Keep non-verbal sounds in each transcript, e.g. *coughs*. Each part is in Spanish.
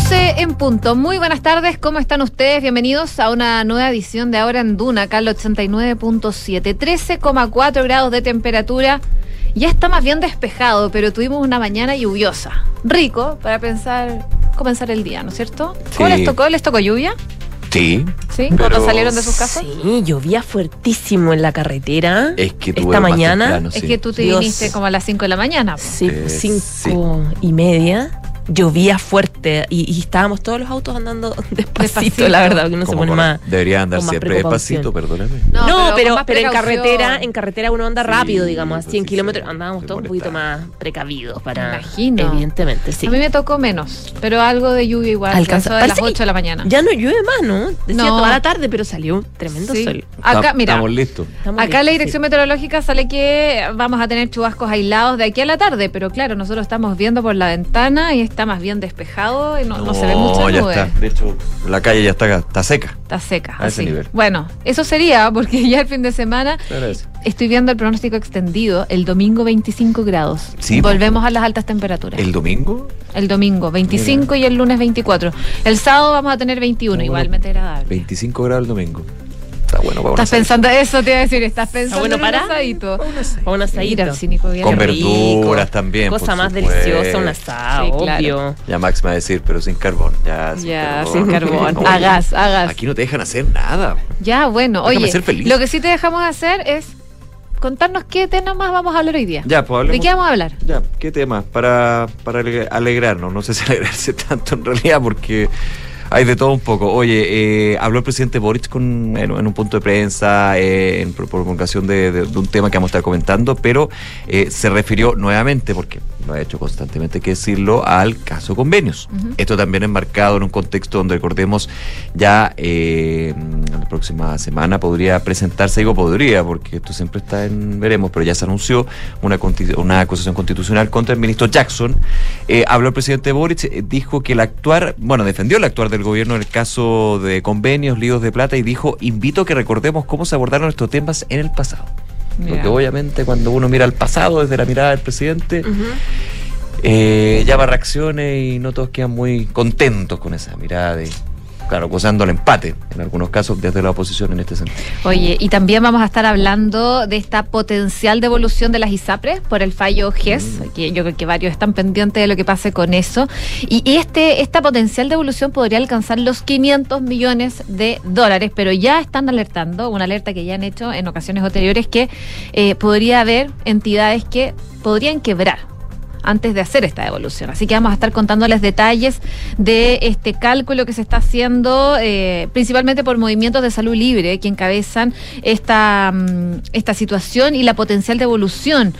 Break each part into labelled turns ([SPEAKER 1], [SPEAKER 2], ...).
[SPEAKER 1] 12 en punto. Muy buenas tardes, ¿cómo están ustedes? Bienvenidos a una nueva edición de Ahora en Duna, acá al 89.7. 13,4 grados de temperatura. Ya está más bien despejado, pero tuvimos una mañana lluviosa. Rico para pensar comenzar el día, ¿no es cierto? ¿Cómo
[SPEAKER 2] Sí.
[SPEAKER 1] les tocó? ¿Les tocó lluvia?
[SPEAKER 2] Sí.
[SPEAKER 1] ¿Sí?
[SPEAKER 2] Pero-
[SPEAKER 1] ¿Cuando salieron de sus casas?
[SPEAKER 3] Sí, llovía fuertísimo en la carretera.
[SPEAKER 2] Es que tú
[SPEAKER 3] Esta mañana
[SPEAKER 2] temprano,
[SPEAKER 1] Es
[SPEAKER 2] sí.
[SPEAKER 1] que tú te
[SPEAKER 3] Dios.
[SPEAKER 1] viniste como a las 5 de la mañana.
[SPEAKER 3] Sí,
[SPEAKER 2] Eh,
[SPEAKER 3] cinco y media. Llovía fuerte y, y estábamos todos los autos andando *laughs* despacito,
[SPEAKER 1] Despacito.
[SPEAKER 3] la verdad, que no se pone más.
[SPEAKER 2] Debería andar siempre despacito, perdóname.
[SPEAKER 1] No,
[SPEAKER 3] No,
[SPEAKER 1] pero
[SPEAKER 3] en carretera, en carretera uno anda
[SPEAKER 2] Sí,
[SPEAKER 3] rápido, digamos, a
[SPEAKER 2] pues
[SPEAKER 3] 100
[SPEAKER 2] sí,
[SPEAKER 3] kilómetros, andábamos todos un poquito más precavidos para.
[SPEAKER 1] Me imagino.
[SPEAKER 3] Evidentemente, sí.
[SPEAKER 1] A mí me tocó menos, pero algo de lluvia igual.
[SPEAKER 3] Alcanza
[SPEAKER 1] de las
[SPEAKER 3] parece que
[SPEAKER 1] 8 de la mañana.
[SPEAKER 3] Ya no llueve más, ¿no? Decía
[SPEAKER 1] No.
[SPEAKER 3] toda la tarde, pero salió tremendo
[SPEAKER 1] Sí.
[SPEAKER 3] sol.
[SPEAKER 1] Acá, mira,
[SPEAKER 2] Estamos listos.
[SPEAKER 3] Estamos
[SPEAKER 1] Acá la
[SPEAKER 3] listos,
[SPEAKER 1] dirección
[SPEAKER 3] sí.
[SPEAKER 1] meteorológica sale que vamos a tener chubascos aislados de aquí a la tarde, pero claro, nosotros estamos viendo por la ventana y está más bien despejado y no, no se ve mucha
[SPEAKER 2] ya
[SPEAKER 1] nube.
[SPEAKER 2] está. De hecho, la calle ya está, está seca.
[SPEAKER 1] Está seca.
[SPEAKER 2] A ese nivel.
[SPEAKER 1] Bueno, eso sería porque ya el fin de semana estoy viendo el pronóstico extendido. El domingo 25 grados.
[SPEAKER 2] Sí.
[SPEAKER 1] Volvemos a las altas temperaturas.
[SPEAKER 2] ¿El domingo?
[SPEAKER 1] El domingo 25 y el lunes 24. El sábado vamos a tener 21,
[SPEAKER 2] No,
[SPEAKER 1] igualmente agradable.
[SPEAKER 2] 25 grados el domingo. Está bueno para una
[SPEAKER 1] Estás pensando eso, te iba a decir, estás pensando
[SPEAKER 3] bueno
[SPEAKER 1] en un
[SPEAKER 3] para-
[SPEAKER 1] asadito.
[SPEAKER 3] O un asadito.
[SPEAKER 1] Cínico bien
[SPEAKER 2] Con verduras también,
[SPEAKER 3] Cosa más
[SPEAKER 2] supuesto.
[SPEAKER 3] deliciosa, un asado,
[SPEAKER 1] Sí, claro.
[SPEAKER 3] obvio.
[SPEAKER 2] Ya Max me va a decir, pero sin carbón. Ya, sin
[SPEAKER 1] Ya,
[SPEAKER 2] carbón.
[SPEAKER 1] sin carbón. *laughs*
[SPEAKER 2] No,
[SPEAKER 1] A gas, a gas.
[SPEAKER 2] Aquí no te dejan hacer nada.
[SPEAKER 1] Ya, bueno,
[SPEAKER 2] Déjame
[SPEAKER 1] oye,
[SPEAKER 2] ser feliz.
[SPEAKER 1] lo que sí te dejamos hacer es contarnos qué temas más vamos a hablar hoy día.
[SPEAKER 2] Ya, pues
[SPEAKER 1] ¿De
[SPEAKER 2] hablemos.
[SPEAKER 1] qué vamos a hablar?
[SPEAKER 2] Ya, ¿qué tema? Para, para ale- alegrarnos, no sé si *laughs* alegrarse tanto en realidad porque hay de todo un poco. Oye, eh, habló el presidente Boric con, en, en un punto de prensa, eh, en pro- prolongación de, de- de un tema que vamos a estar comentando, pero eh, se refirió nuevamente, porque lo ha hecho constantemente que decirlo, al caso convenios. Esto también enmarcado en un contexto donde recordemos ya eh, la próxima semana podría presentarse, digo podría, porque esto siempre está en veremos, pero ya se anunció una, una acusación constitucional contra el ministro Jackson. Eh, habló el presidente Boric, dijo que el actuar, bueno, defendió el actuar del gobierno en el caso de convenios, líos de plata y dijo, invito a que recordemos cómo se abordaron estos temas en el pasado. Porque obviamente cuando uno mira al pasado desde la mirada del presidente, eh, llama reacciones y no todos quedan muy contentos con esa mirada de, claro, gozando el empate, en algunos casos desde la oposición en este sentido.
[SPEAKER 1] Oye, y también vamos a estar hablando de esta potencial devolución de las ISAPRES por el fallo GES,
[SPEAKER 2] Mm.
[SPEAKER 1] que yo creo que varios están pendientes de lo que pase con eso. Y este esta potencial devolución podría alcanzar los 500 millones de dólares, pero ya están alertando, una alerta que ya han hecho en ocasiones anteriores, que eh, podría haber entidades que podrían quebrar antes de hacer esta devolución. Así que vamos a estar contándoles detalles de este cálculo que se está haciendo, eh, principalmente por movimientos de salud libre, que encabezan esta, mm, esta situación y la potencial devolución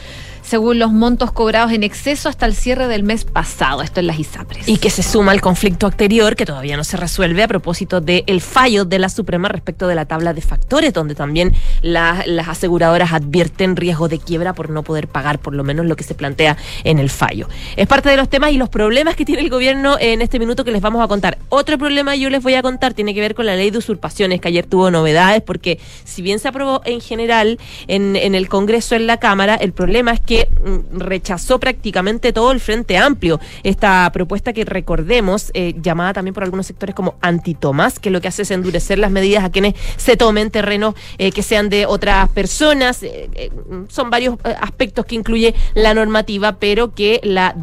[SPEAKER 1] según los montos cobrados en exceso hasta el cierre del mes pasado. Esto en las ISAPRES.
[SPEAKER 3] Y que se suma al conflicto anterior que todavía no se resuelve a propósito del fallo de la Suprema respecto de la tabla de factores, donde también la- las aseguradoras advierten riesgo de quiebra por no poder pagar por lo menos lo que se plantea en el fallo. Es parte de los temas y los problemas que tiene el gobierno en este minuto que les vamos a contar. Otro problema yo les voy a contar tiene que ver con la ley de usurpaciones, que ayer tuvo novedades, porque si bien se aprobó en general en, en el Congreso, en la Cámara, el problema es que mm, rechazó prácticamente todo el Frente Amplio esta propuesta que recordemos, eh, llamada también por algunos sectores como anti-Tomás, que lo que hace es endurecer las medidas a quienes se tomen terrenos eh, que sean de otras personas. eh, son varios aspectos que incluye la normativa, pero que la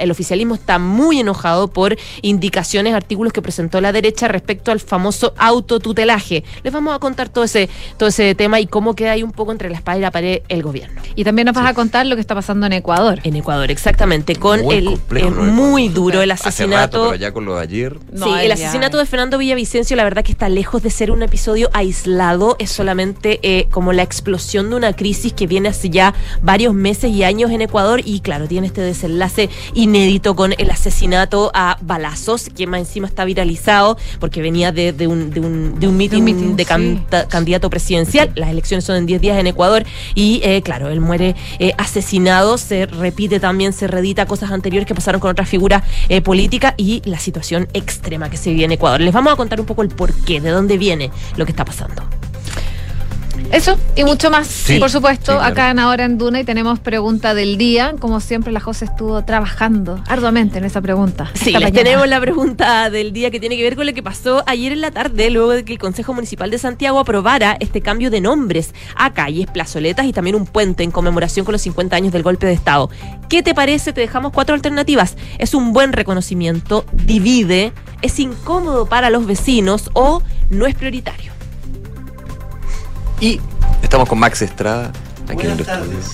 [SPEAKER 3] el oficialismo está muy enojado por indicaciones, artículos que presentó la derecha respecto al famoso autotutelaje. Les vamos a contar todo ese, todo ese tema y cómo queda ahí un poco entre la espada y la pared el gobierno.
[SPEAKER 1] Y también nos vas a contar lo que está pasando en Ecuador.
[SPEAKER 3] En Ecuador, exactamente, con
[SPEAKER 2] Muy
[SPEAKER 3] el
[SPEAKER 2] complejo
[SPEAKER 3] eh,
[SPEAKER 2] de
[SPEAKER 3] muy duro el
[SPEAKER 2] Hace rato,
[SPEAKER 3] asesinato.
[SPEAKER 2] pero ya con lo de ayer.
[SPEAKER 1] No,
[SPEAKER 3] sí, el asesinato
[SPEAKER 1] es.
[SPEAKER 3] de Fernando Villavicencio, la verdad que está lejos de ser un episodio aislado, es solamente eh, como la explosión de una crisis que viene hace ya varios meses y años en Ecuador y claro, tiene este desenlace inédito con el asesinato a balazos, que más encima está viralizado porque venía de, de un, de un, de un meeting
[SPEAKER 1] meeting,
[SPEAKER 3] de
[SPEAKER 1] sí.
[SPEAKER 3] candidato presidencial, las elecciones son en 10 días en Ecuador y eh, claro, él muere eh, asesinado, se repite también, se redita cosas anteriores que pasaron con otras figuras eh, políticas y la situación extrema que se vive en Ecuador. Les vamos a contar un poco el porqué, de dónde viene lo que está pasando.
[SPEAKER 1] Eso y mucho más,
[SPEAKER 2] Sí,
[SPEAKER 1] por supuesto,
[SPEAKER 2] sí, claro.
[SPEAKER 1] acá en Ahora en Duna y tenemos pregunta del día. Como siempre, la José estuvo trabajando arduamente en esa pregunta.
[SPEAKER 3] Sí, les tenemos la pregunta del día que tiene que ver con lo que pasó ayer en la tarde, luego de que el Consejo Municipal de Santiago aprobara este cambio de nombres a calles, plazoletas y también un puente en conmemoración con los 50 años del golpe de Estado. ¿Qué te parece? Te dejamos cuatro alternativas. ¿Es un buen reconocimiento? ¿Divide? ¿Es incómodo para los vecinos? ¿O no es prioritario?
[SPEAKER 2] Y estamos con Max Estrada aquí en el.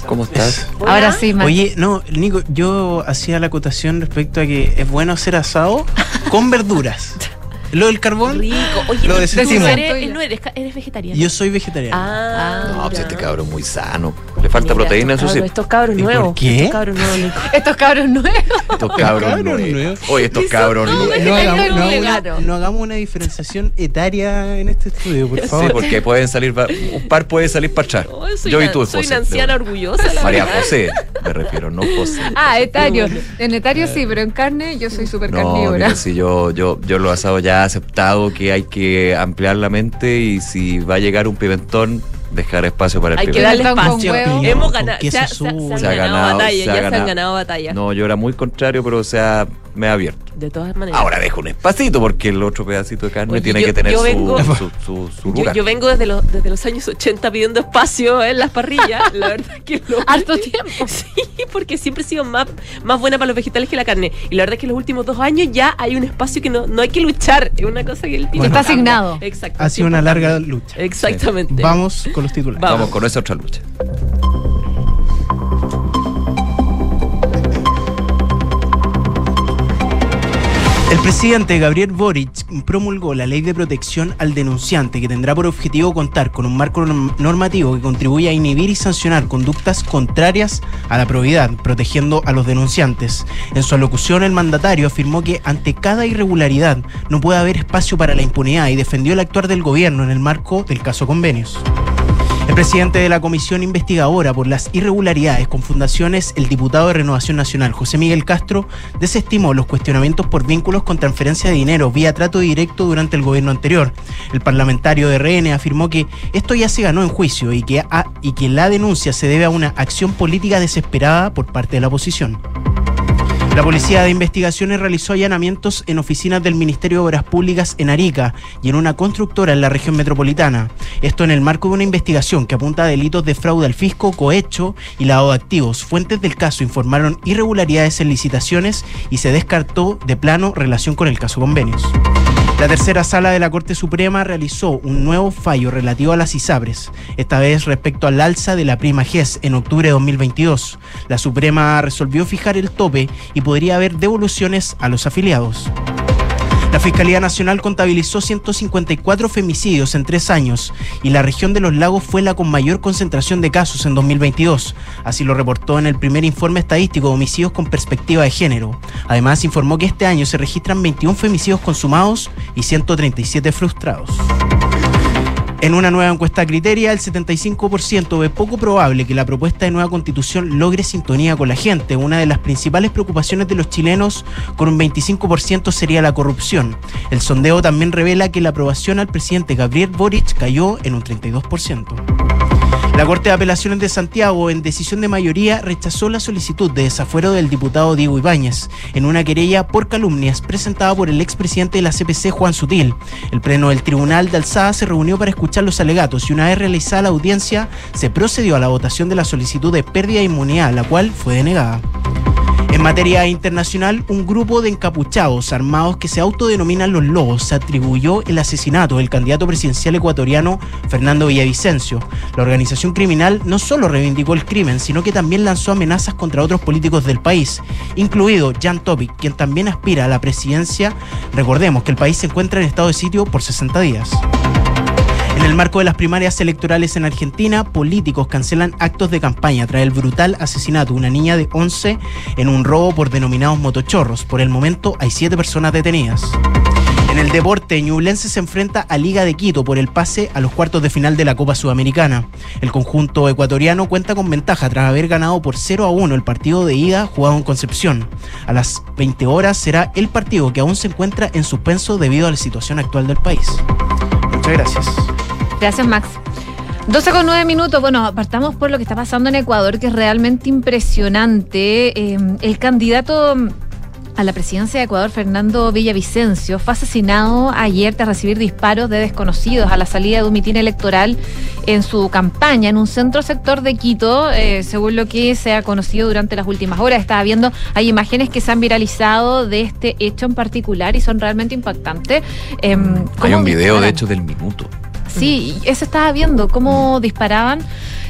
[SPEAKER 2] ¿Cómo estás?
[SPEAKER 1] Ahora sí, Max.
[SPEAKER 4] Oye, no, Nico, yo hacía la acotación respecto a que es bueno hacer asado con verduras. *laughs* Lo del carbón,
[SPEAKER 3] Rico. Oye,
[SPEAKER 4] Lo
[SPEAKER 3] eres, no eres, eres vegetariano.
[SPEAKER 4] yo soy vegetariano.
[SPEAKER 3] Ah,
[SPEAKER 2] No, pues este cabrón es muy sano. Le falta
[SPEAKER 3] Mira,
[SPEAKER 2] proteína, eso sí.
[SPEAKER 3] cabros- Estos cabros
[SPEAKER 4] ¿Y por
[SPEAKER 3] nuevos.
[SPEAKER 4] qué?
[SPEAKER 3] Estos cabros nuevos, Nico.
[SPEAKER 1] Estos cabros nuevos.
[SPEAKER 2] Estos cabros nuevos. Oye, estos cabros
[SPEAKER 3] no,
[SPEAKER 2] nuevos.
[SPEAKER 4] No hagamos, no hagamos una, no hagamos una diferenciación etaria en este estudio, por
[SPEAKER 2] Sí,
[SPEAKER 4] favor.
[SPEAKER 2] porque pueden salir, un par puede salir para atrás.
[SPEAKER 3] Oh, soy
[SPEAKER 2] Yo y tú,
[SPEAKER 3] Soy
[SPEAKER 2] José.
[SPEAKER 3] una anciana orgullosa. la
[SPEAKER 2] María
[SPEAKER 3] verdad.
[SPEAKER 2] José, me refiero, no José.
[SPEAKER 1] Ah, etario. En etario sí, pero en carne yo soy súper
[SPEAKER 2] No,
[SPEAKER 1] carnívora.
[SPEAKER 2] mira, si yo, yo, yo lo asado ya he aceptado que hay que ampliar la mente y si va a llegar un pimentón, dejar espacio para el
[SPEAKER 3] Hay que
[SPEAKER 2] pimentón.
[SPEAKER 3] darle
[SPEAKER 1] Pimentón con
[SPEAKER 3] espacio. Hemos ganado. Se, ha- se ha- se han
[SPEAKER 2] Se ha
[SPEAKER 3] ganado
[SPEAKER 2] ganado, se ha
[SPEAKER 3] Ya se han
[SPEAKER 2] ganado.
[SPEAKER 3] batallas.
[SPEAKER 2] No, yo era muy contrario, pero o sea, me he abierto.
[SPEAKER 3] De todas maneras.
[SPEAKER 2] Ahora dejo un espacito porque el otro pedacito de carne
[SPEAKER 3] Oye,
[SPEAKER 2] tiene
[SPEAKER 3] yo-
[SPEAKER 2] que tener
[SPEAKER 3] yo
[SPEAKER 2] su,
[SPEAKER 3] vengo-
[SPEAKER 2] su, *laughs* su- su
[SPEAKER 3] Yo,
[SPEAKER 2] lugar.
[SPEAKER 3] yo vengo desde los, desde los años 80 pidiendo espacio en las parrillas. *laughs* La verdad es que lo
[SPEAKER 1] Harto *laughs* tiempo.
[SPEAKER 3] Sí, porque siempre he sido más, más buena para los vegetales que la carne. Y la verdad es que en los últimos dos años ya hay un espacio que no, no hay que luchar. Es una cosa que el
[SPEAKER 1] Está asignado.
[SPEAKER 3] Exacto.
[SPEAKER 4] Ha sido una larga lucha.
[SPEAKER 3] Exactamente.
[SPEAKER 4] Vamos con los titulares.
[SPEAKER 3] Va.
[SPEAKER 2] Vamos
[SPEAKER 3] vamos.
[SPEAKER 2] con esa otra lucha.
[SPEAKER 4] El presidente Gabriel Boric promulgó la ley de protección al denunciante que tendrá por objetivo contar con un marco norm- normativo que contribuya a inhibir y sancionar conductas contrarias a la probidad, protegiendo a los denunciantes. En su alocución, el mandatario afirmó que ante cada irregularidad no puede haber espacio para la impunidad y defendió el actuar del gobierno en el marco del caso convenios. Presidente de la comisión investigadora por las irregularidades con fundaciones, el diputado de Renovación Nacional, José Miguel Castro, desestimó los cuestionamientos por vínculos con transferencia de dinero vía trato directo durante el gobierno anterior. El parlamentario de RN afirmó que esto ya se ganó en juicio y que, a- y que la denuncia se debe a una acción política desesperada por parte de la oposición. La Policía de Investigaciones realizó allanamientos en oficinas del Ministerio de Obras Públicas en Arica y en una constructora en la región metropolitana. Esto en el marco de una investigación que apunta a delitos de fraude al fisco, cohecho y lavado de activos. Fuentes del caso informaron irregularidades en licitaciones y se descartó de plano relación con el caso convenios. La tercera sala de la Corte Suprema realizó un nuevo fallo relativo a las ISAPRES, esta vez respecto al alza de la prima GES en octubre de 2022. La Suprema resolvió fijar el tope y podría haber devoluciones a los afiliados. La Fiscalía Nacional contabilizó 154 femicidios en tres años y la región de los lagos fue la con mayor concentración de casos en 2022. Así lo reportó en el primer informe estadístico de homicidios con perspectiva de género. Además, informó que este año se registran 21 femicidios consumados y 137 frustrados. En una nueva encuesta Criteria, el 75% ve poco probable que la propuesta de nueva constitución logre sintonía con la gente. Una de las principales preocupaciones de los chilenos con un 25% sería la corrupción. El sondeo también revela que la aprobación al presidente Gabriel Boric cayó en un 32%. La Corte de Apelaciones de Santiago, en decisión de mayoría, rechazó la solicitud de desafuero del diputado Diego Ibáñez en una querella por calumnias presentada por el expresidente de la CPC, Juan Sutil. El pleno del Tribunal de Alzada se reunió para escuchar los alegatos y una vez realizada la audiencia, se procedió a la votación de la solicitud de pérdida de inmunidad, la cual fue denegada. En materia internacional, un grupo de encapuchados armados que se autodenominan los Lobos se atribuyó el asesinato del candidato presidencial ecuatoriano Fernando Villavicencio. La organización criminal no solo reivindicó el crimen, sino que también lanzó amenazas contra otros políticos del país, incluido Jan Topic, quien también aspira a la presidencia. Recordemos que el país se encuentra en estado de sitio por 60 días. En el marco de las primarias electorales en Argentina, políticos cancelan actos de campaña tras el brutal asesinato de una niña de 11 en un robo por denominados motochorros. Por el momento hay 7 personas detenidas. En el deporte, Ñublense se enfrenta a Liga de Quito por el pase a los cuartos de final de la Copa Sudamericana. El conjunto ecuatoriano cuenta con ventaja tras haber ganado por 0 a 1 el partido de ida jugado en Concepción. A las 20 horas será el partido que aún se encuentra en suspenso debido a la situación actual del país. Muchas gracias.
[SPEAKER 1] Gracias, Max. 12 con 9 minutos. Bueno, partamos por lo que está pasando en Ecuador, que es realmente impresionante. Eh, el candidato a la presidencia de Ecuador, Fernando Villavicencio, fue asesinado ayer tras recibir disparos de desconocidos a la salida de un mitin electoral en su campaña en un centro sector de Quito, eh, según lo que se ha conocido durante las últimas horas. Estaba viendo, hay imágenes que se han viralizado de este hecho en particular y son realmente impactantes. Eh,
[SPEAKER 2] Hay
[SPEAKER 1] ¿cómo
[SPEAKER 2] un video, de hecho, del minuto.
[SPEAKER 1] Sí, eso estaba viendo, cómo disparaban,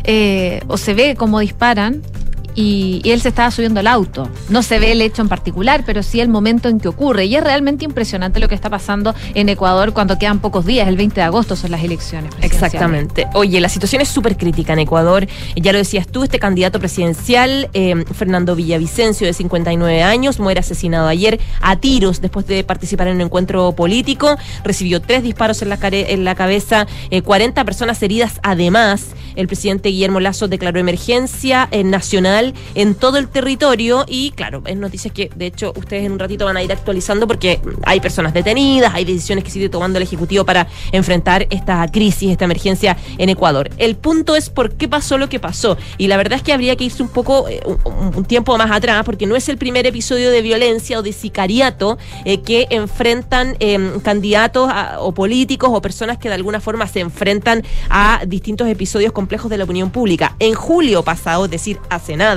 [SPEAKER 1] eh, o se ve cómo disparan, y, él se estaba subiendo al auto. No se ve el hecho en particular, pero sí el momento en que ocurre. Y es realmente impresionante lo que está pasando en Ecuador cuando quedan pocos días, el 20 de agosto son las elecciones.
[SPEAKER 3] Exactamente. Oye, la situación es súper crítica en Ecuador. Ya lo decías tú, este candidato presidencial, eh, Fernando Villavicencio, de 59 años, muere asesinado ayer a tiros después de participar en un encuentro político. Recibió tres disparos en la, care- en la cabeza, eh, 40 personas heridas además. El presidente Guillermo Lazo declaró emergencia eh, nacional en todo el territorio y claro, es noticias que de hecho ustedes en un ratito van a ir actualizando porque hay personas detenidas, hay decisiones que sigue tomando el Ejecutivo para enfrentar esta crisis, esta emergencia en Ecuador. El punto es por qué pasó lo que pasó y la verdad es que habría que irse un poco, eh, un, tiempo más atrás porque no es el primer episodio de violencia o de sicariato eh, que enfrentan eh, candidatos o políticos o personas que de alguna forma se enfrentan a distintos episodios complejos de la opinión pública. En julio pasado, es decir, hace nada,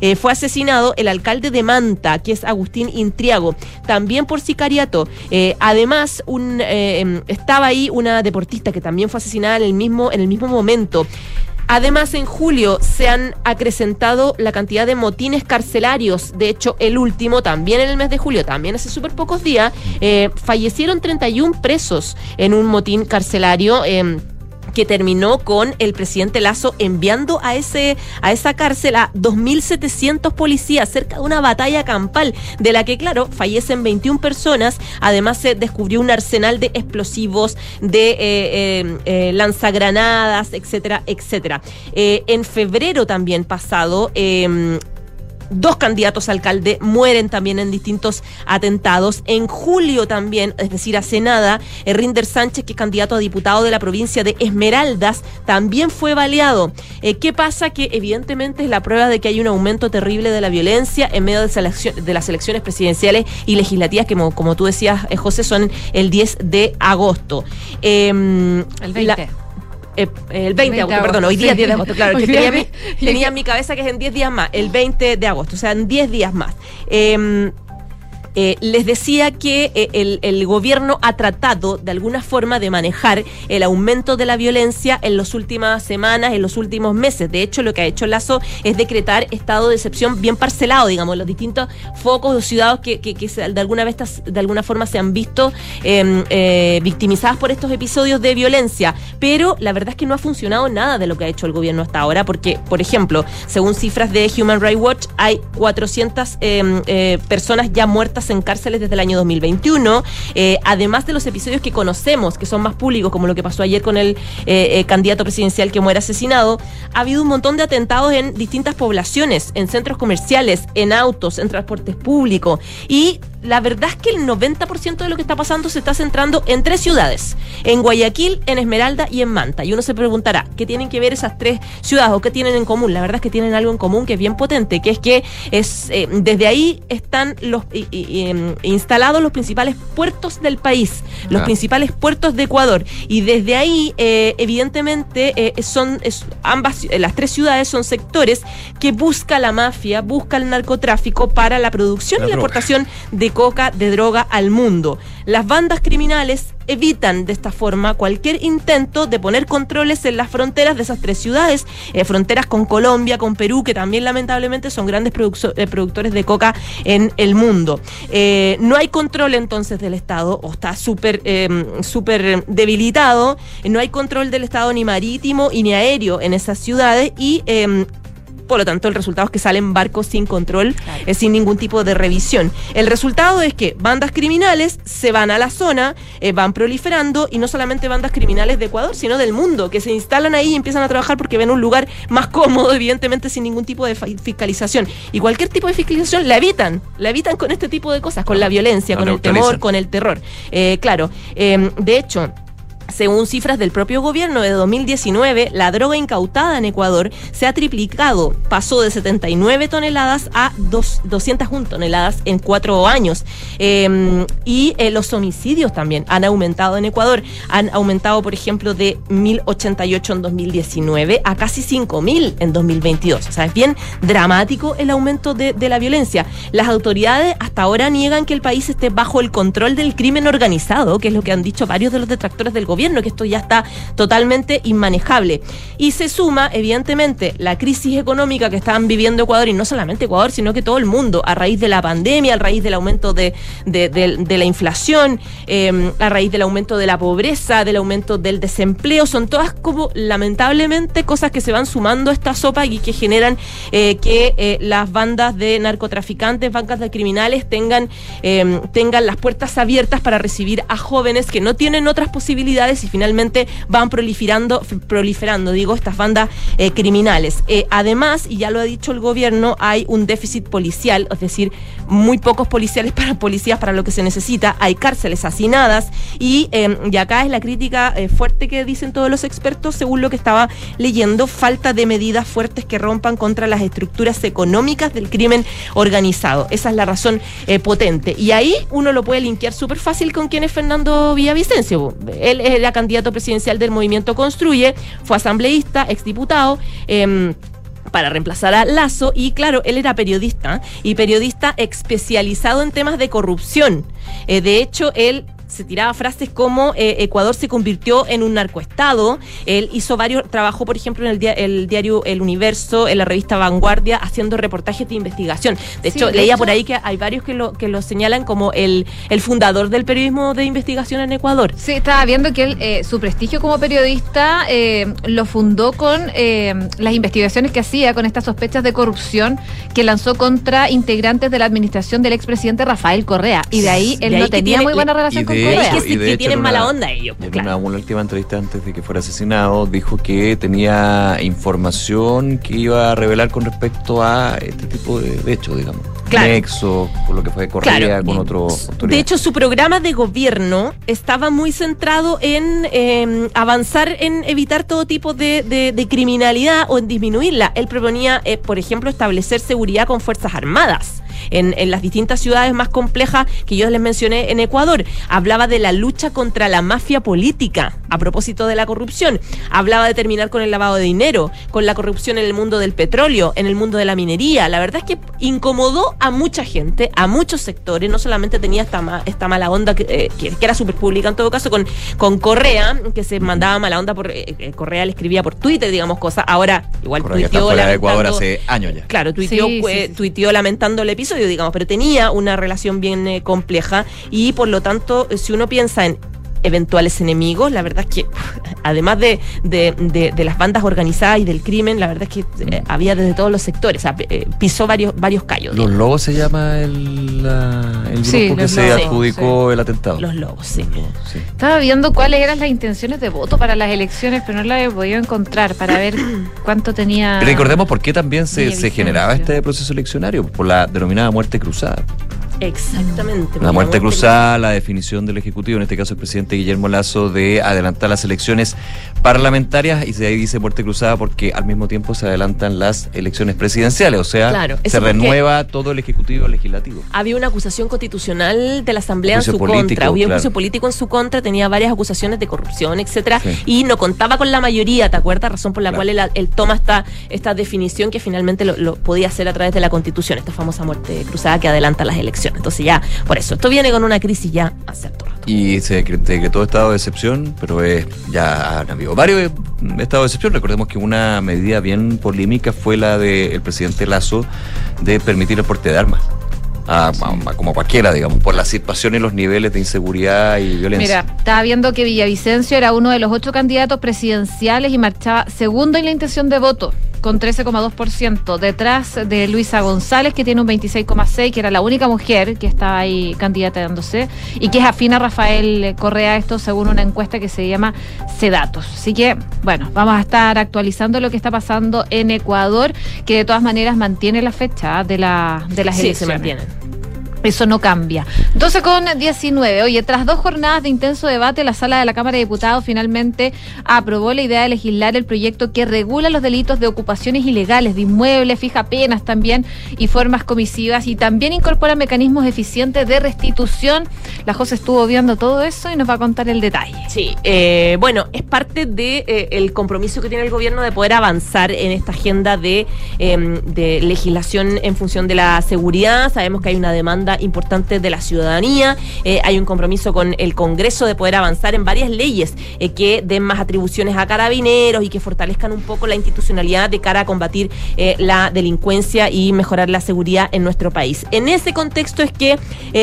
[SPEAKER 3] eh, fue asesinado el alcalde de Manta, que es Agustín Intriago, también por sicariato. Eh, además, eh, estaba ahí una deportista que también fue asesinada en el mismo, en el mismo momento. Además, en julio se han acrecentado la cantidad de motines carcelarios. De hecho, el último, también en el mes de julio, también hace súper pocos días, fallecieron 31 presos en un motín carcelario. eh, que terminó con el presidente Lazo enviando a ese a esa cárcel a 2.700 policías cerca de una batalla campal de la que claro fallecen 21 personas. Además se descubrió un arsenal de explosivos de eh, eh, eh, lanzagranadas etcétera etcétera. En febrero también pasado eh, Dos candidatos a alcalde mueren también en distintos atentados. En julio también, es decir, hace nada, Rinder Sánchez, que es candidato a diputado de la provincia de Esmeraldas, también fue baleado. Eh, ¿Qué pasa? Que evidentemente es la prueba de que hay un aumento terrible de la violencia en medio de, las elecciones presidenciales y legislativas, que como, como tú decías, eh, José, son el 10 de agosto. Em,
[SPEAKER 1] El
[SPEAKER 3] la-
[SPEAKER 1] 20.
[SPEAKER 3] Eh, el 20 de agosto, perdón, hoy día
[SPEAKER 1] sí.
[SPEAKER 3] 10 de agosto, claro, *laughs* que tenía, tenía en mi cabeza que es en 10 días más, el 20 de agosto, o sea, en 10 días más. Eh, eh, les decía que eh, el, gobierno ha tratado de alguna forma de manejar el aumento de la violencia en las últimas semanas, en los últimos meses. De hecho, lo que ha hecho Lazo es decretar estado de excepción bien parcelado, digamos, los distintos focos o ciudades que, que- que de, alguna vez, de alguna forma se han visto eh, eh, victimizadas por estos episodios de violencia. Pero la verdad es que no ha funcionado nada de lo que ha hecho el gobierno hasta ahora, porque, por ejemplo, según cifras de Human Rights Watch, hay 400 eh, eh, personas ya muertas en cárceles desde el año 2021, eh, además de los episodios que conocemos, que son más públicos, como lo que pasó ayer con el eh, eh, candidato presidencial que muere asesinado, ha habido un montón de atentados en distintas poblaciones, en centros comerciales, en autos, en transportes públicos, y la verdad es que el 90% de lo que está pasando se está centrando en tres ciudades, en Guayaquil, en Esmeralda y en Manta. Y uno se preguntará, ¿qué tienen que ver esas tres ciudades o qué tienen en común? La verdad es que tienen algo en común que es bien potente, que es que es eh, desde ahí están los em, instalados los principales puertos del país, los principales puertos de Ecuador. Y desde ahí, eh, evidentemente, eh, son es- ambas, eh, las tres ciudades son sectores que busca la mafia, busca el narcotráfico para la producción
[SPEAKER 2] La
[SPEAKER 3] y la
[SPEAKER 2] droga.
[SPEAKER 3] exportación coca, de droga al mundo. Las bandas criminales evitan de esta forma cualquier intento de poner controles en las fronteras de esas tres ciudades, eh, fronteras con Colombia, con Perú, que también lamentablemente son grandes eh, productores de coca en el mundo. Eh, no hay control entonces del Estado, o está súper eh, súper debilitado, no hay control del Estado ni marítimo y ni aéreo en esas ciudades y... por lo tanto, el resultado es que salen barcos sin control,
[SPEAKER 1] Claro.
[SPEAKER 3] eh, sin ningún tipo de revisión. El resultado es que bandas criminales se van a la zona, eh, van proliferando, y no solamente bandas criminales de Ecuador, sino del mundo, que se instalan ahí y empiezan a trabajar porque ven un lugar más cómodo, evidentemente sin ningún tipo de fiscalización. Y cualquier tipo de fiscalización la evitan, la evitan con este tipo de cosas, con la violencia, con el temor, con el terror. Eh, claro, de hecho Según cifras del propio gobierno de 2019, la droga incautada en Ecuador se ha triplicado, pasó de 79 toneladas a dos- 201 toneladas en cuatro años. Eh, y los homicidios también han aumentado en Ecuador. Han aumentado, por ejemplo, de 1.088 en 2019 a casi 5.000 en 2022. O sea, es bien dramático el aumento de, de la violencia. Las autoridades hasta ahora niegan que el país esté bajo el control del crimen organizado, que es lo que han dicho varios de los detractores del gobierno, que esto ya está totalmente inmanejable. Y se suma, evidentemente, la crisis económica que están viviendo Ecuador, y no solamente Ecuador, sino que todo el mundo, a raíz de la pandemia, a raíz del aumento de, de- la inflación, eh, a raíz del aumento de la pobreza, del aumento del desempleo, son todas como lamentablemente cosas que se van sumando a esta sopa y que generan eh, que eh, las bandas de narcotraficantes, bancas de criminales tengan, eh, tengan las puertas abiertas para recibir a jóvenes que no tienen otras posibilidades y finalmente van proliferando, proliferando digo, estas bandas eh, criminales. Eh, además, y ya lo ha dicho el gobierno, hay un déficit policial, es decir, muy pocos policiales *laughs* para policías para lo que se necesita, hay cárceles hacinadas y, eh, acá es la crítica eh, fuerte que dicen todos los expertos, según lo que estaba leyendo, falta de medidas fuertes que rompan contra las estructuras económicas del crimen organizado. Esa es la razón potente. Y ahí uno lo puede linkear súper fácil con quién es Fernando Villavicencio. Él era candidato presidencial del movimiento Construye, fue asambleísta, exdiputado. em, para reemplazar a Lazo y claro, él era periodista y periodista especializado en temas de corrupción. Eh, de hecho, él se tiraba frases como eh, Ecuador se convirtió en un narcoestado. Él hizo varios, trabajó por ejemplo en el, dia- el diario El Universo, en la revista Vanguardia, haciendo reportajes de investigación. De
[SPEAKER 1] Sí,
[SPEAKER 3] hecho,
[SPEAKER 1] de
[SPEAKER 3] leía
[SPEAKER 1] hecho-
[SPEAKER 3] por ahí que hay varios que lo, que lo señalan como el, el fundador del periodismo de investigación en Ecuador.
[SPEAKER 1] Sí, estaba viendo que él, eh, su prestigio como periodista eh, lo fundó con eh, las investigaciones que hacía con estas sospechas de corrupción que lanzó contra integrantes de la administración del expresidente Rafael Correa. Y de ahí él
[SPEAKER 3] De ahí
[SPEAKER 1] no tenía
[SPEAKER 3] tiene-
[SPEAKER 1] muy buena relación
[SPEAKER 2] de
[SPEAKER 1] con
[SPEAKER 2] hecho-
[SPEAKER 1] Correa.
[SPEAKER 3] Es que sí,
[SPEAKER 2] y de
[SPEAKER 3] que
[SPEAKER 2] hecho,
[SPEAKER 3] tienen
[SPEAKER 2] en
[SPEAKER 3] mala
[SPEAKER 2] una-
[SPEAKER 3] onda ellos,
[SPEAKER 2] Y en
[SPEAKER 3] claro.
[SPEAKER 2] una, una última entrevista antes de que fuera asesinado, dijo que tenía información que iba a revelar con respecto a este tipo de, de hechos, digamos.
[SPEAKER 3] Claro.
[SPEAKER 2] Nexo, con lo que fue Correa,
[SPEAKER 3] Claro.
[SPEAKER 2] con otro
[SPEAKER 3] De hecho, su programa de gobierno estaba muy centrado en eh, avanzar en evitar todo tipo de, de- de criminalidad o en disminuirla. Él proponía, eh, por ejemplo, establecer seguridad con Fuerzas Armadas. En, en las distintas ciudades más complejas que yo les mencioné en Ecuador. Hablaba de la lucha contra la mafia política a propósito de la corrupción. Hablaba de terminar con el lavado de dinero, con la corrupción en el mundo del petróleo, en el mundo de la minería. La verdad es que incomodó a mucha gente, a muchos sectores. No solamente tenía esta, ma- esta mala onda, que, eh, que- que era súper pública en todo caso, con, con Correa, que se mandaba mala onda por. eh, eh, Correa le escribía por Twitter, digamos, cosas. Ahora, igual
[SPEAKER 2] Correa
[SPEAKER 3] tuiteó
[SPEAKER 2] de Ecuador hace años ya.
[SPEAKER 3] Claro, tuiteó,
[SPEAKER 1] Sí, sí, sí.
[SPEAKER 3] tuiteó lamentando el episodio, digamos, pero tenía una relación bien eh, compleja y por lo tanto, eh, si uno piensa en eventuales enemigos, la verdad es que además de, de- de- de las bandas organizadas y del crimen, la verdad es que eh, había desde todos los sectores, o sea, eh, pisó varios, varios callos.
[SPEAKER 2] Los
[SPEAKER 3] digamos.
[SPEAKER 2] Lobos se llama el, la- el grupo
[SPEAKER 1] Sí,
[SPEAKER 2] que se
[SPEAKER 1] Lobos,
[SPEAKER 2] adjudicó el atentado.
[SPEAKER 3] Los lobos, sí.
[SPEAKER 2] Los Lobos, sí.
[SPEAKER 1] Estaba viendo cuáles eran las intenciones de voto para las elecciones, pero no las he podido encontrar para ver *coughs* cuánto tenía.
[SPEAKER 2] Recordemos por qué también se, se generaba este proceso eleccionario, por la denominada muerte cruzada.
[SPEAKER 3] Exactamente.
[SPEAKER 2] La muerte cruzada, la definición del Ejecutivo, en este caso el presidente Guillermo Lazo, de adelantar las elecciones parlamentarias y de ahí dice muerte cruzada porque al mismo tiempo se adelantan las elecciones presidenciales, o sea,
[SPEAKER 3] Claro,
[SPEAKER 2] se renueva todo el Ejecutivo Legislativo.
[SPEAKER 3] Había una acusación constitucional de la Asamblea en su
[SPEAKER 2] político,
[SPEAKER 3] contra. Había un juicio político en su contra, tenía varias acusaciones de corrupción, etcétera,
[SPEAKER 2] Sí.
[SPEAKER 3] y no contaba con la mayoría, ¿te acuerdas? Razón por la
[SPEAKER 2] Claro.
[SPEAKER 3] cual él, él toma esta, esta definición que finalmente lo, lo podía hacer a través de la Constitución, esta famosa muerte cruzada que adelanta las elecciones. Entonces ya, por eso, esto viene con una crisis ya hace rato.
[SPEAKER 2] Y se decre- decretó estado de excepción, pero eh, ya han habido varios eh, estados de excepción. Recordemos que una medida bien polémica fue la del presidente Lazo de permitir el porte de armas. A- a- como cualquiera, digamos, por la situación y los niveles de inseguridad y violencia.
[SPEAKER 1] Mira, estaba viendo que Villavicencio era uno de los ocho candidatos presidenciales y marchaba segundo en la intención de voto, con 13,2%, detrás de Luisa González, que tiene un 26,6%, que era la única mujer que estaba ahí candidatándose, y que es afín a Rafael Correa, esto según una encuesta que se llama Sedatos. Así que, bueno, vamos a estar actualizando lo que está pasando en Ecuador, que de todas maneras mantiene la fecha de, la, de las
[SPEAKER 3] Sí, se
[SPEAKER 1] elecciones.
[SPEAKER 3] mantienen.
[SPEAKER 1] Eso no cambia. 12 con 19. Oye, tras dos jornadas de intenso debate, la sala de la Cámara de Diputados finalmente aprobó la idea de legislar el proyecto que regula los delitos de ocupaciones ilegales de inmuebles, fija penas también y formas comisivas y también incorpora mecanismos eficientes de restitución. La José estuvo viendo todo eso y nos va a contar el detalle.
[SPEAKER 3] Sí, eh, bueno, es parte del de, eh, compromiso que tiene el gobierno de poder avanzar en esta agenda de, de legislación en función de la seguridad. Sabemos que hay una demanda importante de la ciudadanía. Eh, hay un compromiso con el Congreso de poder avanzar en varias leyes eh, que den más atribuciones a carabineros y que fortalezcan un poco la institucionalidad de cara a combatir eh, la delincuencia y mejorar la seguridad en nuestro país. En ese contexto es que,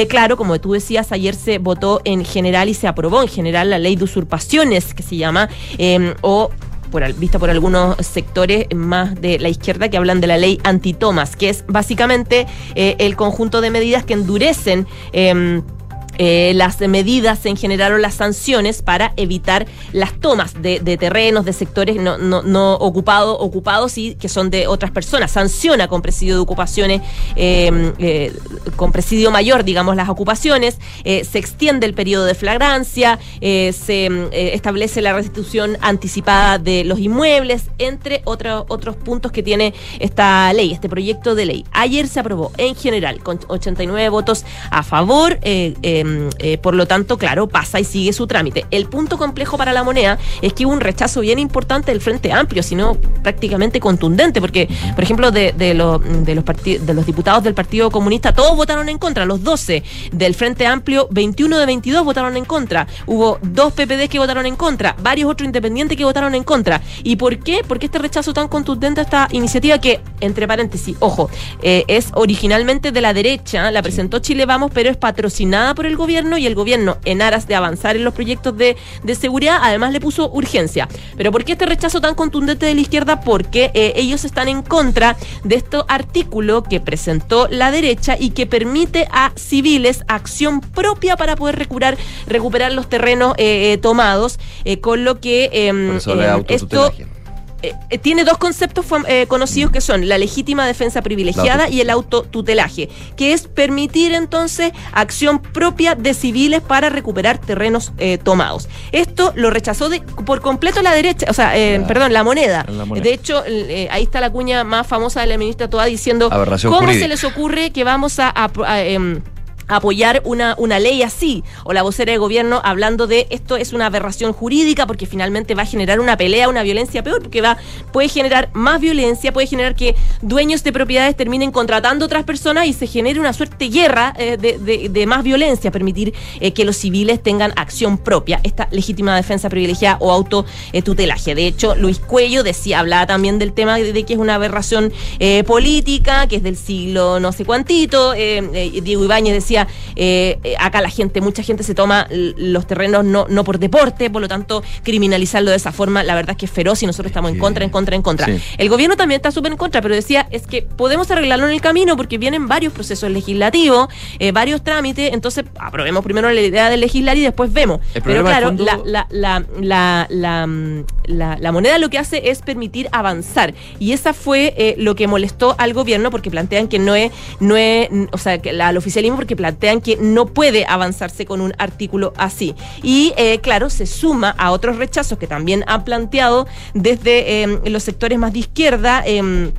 [SPEAKER 3] claro, como tú decías, ayer se votó en general y se aprobó en general la ley de usurpaciones, que se llama, o por, vista por algunos sectores más de la izquierda que hablan de la ley antitomas, que es básicamente eh, el conjunto de medidas que endurecen. Eh, eh, las medidas en general o las sanciones para evitar las tomas de, terrenos, de sectores no, no, no ocupados, ocupados y que son de otras personas. Sanciona con presidio de ocupaciones, eh, eh, con presidio mayor, digamos, las ocupaciones, se extiende el periodo de flagrancia, se establece la restitución anticipada de los inmuebles, entre otros otros puntos que tiene esta ley, este proyecto de ley. Ayer se aprobó en general con 89 votos a favor. Em, eh, por lo tanto, claro, pasa y sigue su trámite. El punto complejo para la moneda es que hubo un rechazo bien importante del Frente Amplio, sino prácticamente contundente, porque, por ejemplo, de, de, los, de, los de los diputados del Partido Comunista, todos votaron en contra, los 12 del Frente Amplio, 21 de 22 votaron en contra. Hubo dos PPD que votaron en contra, varios otros independientes que votaron en contra. ¿Y por qué? Porque este rechazo tan contundente a esta iniciativa que, entre paréntesis, ojo, eh, es originalmente de la derecha, la presentó Chile Vamos, pero es patrocinada por el gobierno y el gobierno, en aras de avanzar en los proyectos de, seguridad, además le puso urgencia. Pero ¿por qué este rechazo tan contundente de la izquierda? Porque eh, ellos están en contra de este artículo que presentó la derecha y que permite a civiles acción propia para poder recuperar, recuperar los terrenos eh, eh, tomados, con lo que em, em, esto eh, eh, tiene dos conceptos eh, conocidos que son la legítima defensa privilegiada y el autotutelaje, que es permitir entonces acción propia de civiles para recuperar terrenos tomados. Esto lo rechazó de, por completo la derecha, o sea, perdón, la moneda. De hecho, ahí está la cuña más famosa de la ministra Toa diciendo cómo se les ocurre que vamos a, em, apoyar una, una ley así, o la vocera de gobierno hablando de esto es una aberración jurídica porque finalmente va a generar una pelea, una violencia peor, porque va, puede generar más violencia, puede generar que dueños de propiedades terminen contratando otras personas y se genere una suerte de guerra eh, de, de, más violencia, permitir eh, que los civiles tengan acción propia, esta legítima defensa privilegiada o autotutelaje. De hecho, Luis Cuello decía, hablaba también del tema de, que es una aberración eh, política, que es del siglo no sé cuántito, Diego Ibáñez decía eh, eh, acá la gente, mucha gente se toma los terrenos no, no por deporte, por lo tanto, criminalizarlo de esa forma, la verdad es que es feroz y nosotros estamos en contra, en contra, en contra. El gobierno también está súper en contra, pero decía, es que podemos arreglarlo en el camino porque vienen varios procesos legislativos, eh, varios trámites, entonces aprobemos primero la idea de legislar y después vemos. Pero claro, la, la, la, la, mm, la, la moneda lo que hace es permitir avanzar y esa fue lo que molestó al gobierno porque plantean que no es, no es o sea, que al oficialismo porque plantean plantean que no puede avanzarse con un artículo así. Y eh, claro, se suma a otros rechazos que también han planteado desde eh, los sectores más de izquierda. Eh,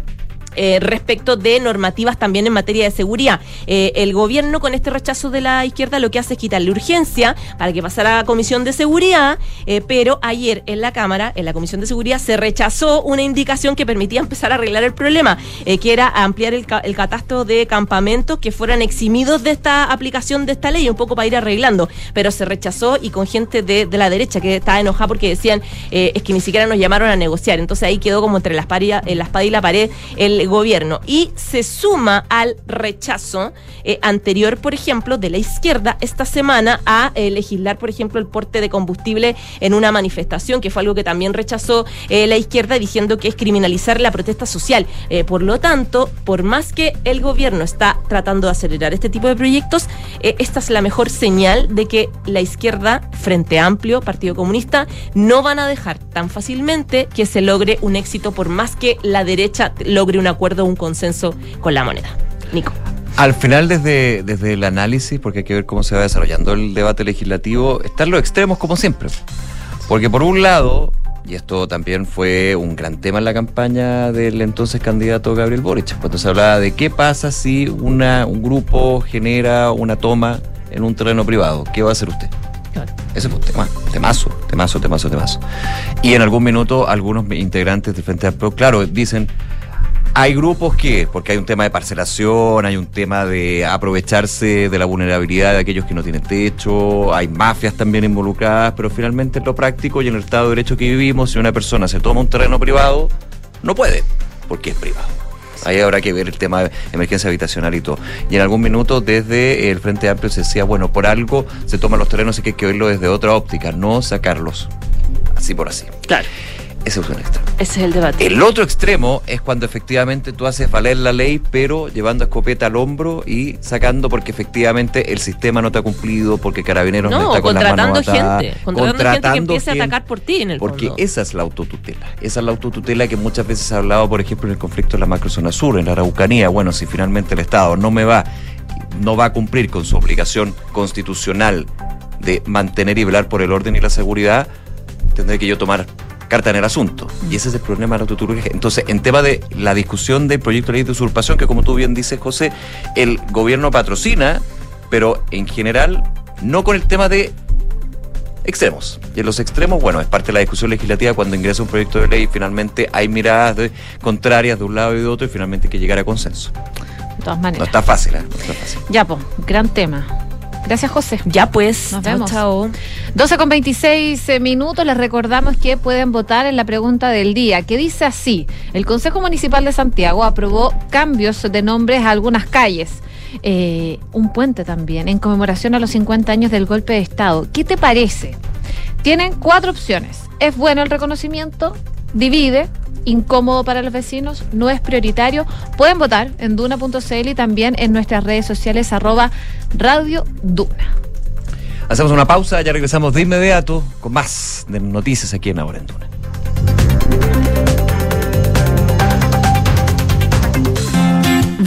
[SPEAKER 3] eh, respecto de normativas también en materia de seguridad. Eh, el gobierno con este rechazo de la izquierda lo que hace es quitarle urgencia para que pasara a Comisión de Seguridad, eh, pero ayer en la Cámara, en la Comisión de Seguridad, se rechazó una indicación que permitía empezar a arreglar el problema, que era ampliar el, el, catastro de campamentos que fueran eximidos de esta aplicación de esta ley, un poco para ir arreglando, pero se rechazó y con gente de, de la derecha que estaba enojada porque decían es que ni siquiera nos llamaron a negociar, entonces ahí quedó como entre la espada y la pared el gobierno y se suma al rechazo eh, anterior, por ejemplo, de la izquierda esta semana a eh, legislar, por ejemplo, el porte de combustible en una manifestación, que fue algo que también rechazó eh, la izquierda diciendo que es criminalizar la protesta social. por lo tanto, por más que el gobierno está tratando de acelerar este tipo de proyectos, esta es la mejor señal de que la izquierda, Frente Amplio, Partido Comunista, no van a dejar tan fácilmente que se logre un éxito por más que la derecha logre una un consenso con la moneda. Nico.
[SPEAKER 2] Al final, desde, desde el análisis, porque hay que ver cómo se va desarrollando el debate legislativo, están los extremos como siempre. Porque por un lado, y esto también fue un gran tema en la campaña del entonces candidato Gabriel Boric, cuando se hablaba de qué pasa si una, un grupo genera una toma en un terreno privado, ¿qué va a hacer usted? Ese fue un tema, temazo, temazo, temazo, temazo. Y en algún minuto algunos integrantes del Frente Amplio, claro, dicen, hay grupos que, porque hay un tema de parcelación, hay un tema de aprovecharse de la vulnerabilidad de aquellos que no tienen techo, hay mafias también involucradas, pero finalmente en lo práctico y en el Estado de Derecho que vivimos, si una persona se toma un terreno privado, no puede, porque es privado. Ahí habrá que ver el tema de emergencia habitacional y todo. Y en algún minuto desde el Frente Amplio se decía, bueno, por algo se toman los terrenos y que hay que verlo desde otra óptica, no sacarlos. Así por así.
[SPEAKER 3] Claro.
[SPEAKER 2] Ese es un extremo.
[SPEAKER 3] Ese es el debate.
[SPEAKER 2] El otro extremo es cuando efectivamente tú haces valer la ley, pero llevando escopeta al hombro y sacando porque efectivamente el sistema no te ha cumplido, porque Carabineros no,
[SPEAKER 3] No,
[SPEAKER 2] está con las
[SPEAKER 3] contratando
[SPEAKER 2] manos atadas,
[SPEAKER 3] gente. Contratando, gente que empiece a atacar por ti en el
[SPEAKER 2] porque
[SPEAKER 3] fondo.
[SPEAKER 2] esa es la autotutela. Esa es la autotutela que muchas veces se ha hablado, por ejemplo, en el conflicto de la macrozona sur, en la Araucanía. Bueno, si finalmente el Estado no me va, no va a cumplir con su obligación constitucional de mantener y velar por el orden y la seguridad, tendré que yo tomar carta en el asunto. Y ese es el problema de la autotutela. Entonces, en tema de la discusión del proyecto de ley de usurpación, que como tú bien dices, José, el gobierno patrocina, pero en general no con el tema de extremos. Y en los extremos, bueno, es parte de la discusión legislativa cuando ingresa un proyecto de ley y finalmente hay miradas de- contrarias de un lado y de otro
[SPEAKER 1] Gracias, José.
[SPEAKER 3] Ya pues,
[SPEAKER 1] Nos vemos.
[SPEAKER 3] chao.
[SPEAKER 1] 12 con 26 eh, minutos, les recordamos que pueden votar en la pregunta del día, que dice así, el Consejo Municipal de Santiago aprobó cambios de nombres a algunas calles, eh, un puente también, en conmemoración a los 50 años del golpe de Estado. ¿Qué te parece? Tienen cuatro opciones. ¿Es bueno el reconocimiento? ¿Divide? ¿Incómodo para los vecinos? ¿No es prioritario? Pueden votar en duna.cl y también en nuestras redes sociales arroba Radio Duna.
[SPEAKER 2] Hacemos una pausa, ya regresamos de inmediato con más de noticias aquí en Ahora en Duna.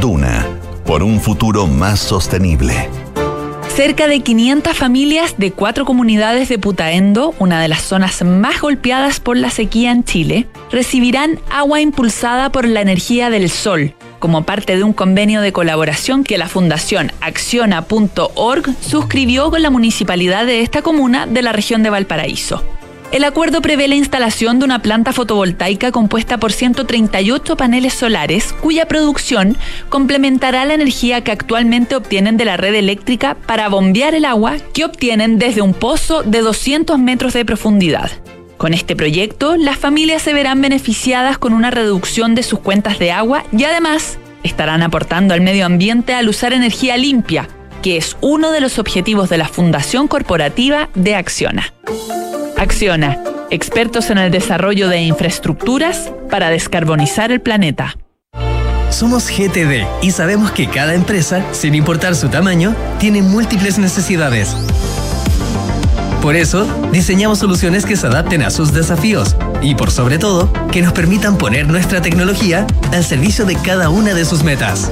[SPEAKER 5] Duna, por un futuro más sostenible.
[SPEAKER 6] Cerca de 500 familias de cuatro comunidades de Putaendo, una de las zonas más golpeadas por la sequía en Chile, recibirán agua impulsada por la energía del sol, como parte de un convenio de colaboración que la Fundación Acciona.org suscribió con la municipalidad de esta comuna de la región de Valparaíso. El acuerdo prevé la instalación de una planta fotovoltaica compuesta por 138 paneles solares, cuya producción complementará la energía que actualmente obtienen de la red eléctrica para bombear el agua que obtienen desde un pozo de 200 metros de profundidad. Con este proyecto, las familias se verán beneficiadas con una reducción de sus cuentas de agua y además estarán aportando al medio ambiente al usar energía limpia, que es uno de los objetivos de la Fundación Corporativa de Acciona. Acciona, expertos en el desarrollo de infraestructuras para descarbonizar el planeta.
[SPEAKER 7] Somos GTD y sabemos que cada empresa, sin importar su tamaño, tiene múltiples necesidades. Por eso, diseñamos soluciones que se adapten a sus desafíos y, por sobre todo, que nos permitan poner nuestra tecnología al servicio de cada una de sus metas.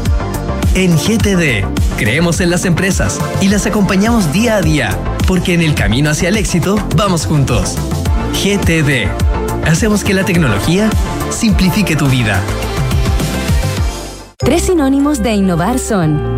[SPEAKER 7] En GTD, creemos en las empresas y las acompañamos día a día, porque en el camino hacia el éxito vamos juntos. GTD. Hacemos que la tecnología simplifique tu vida.
[SPEAKER 8] Tres sinónimos de innovar son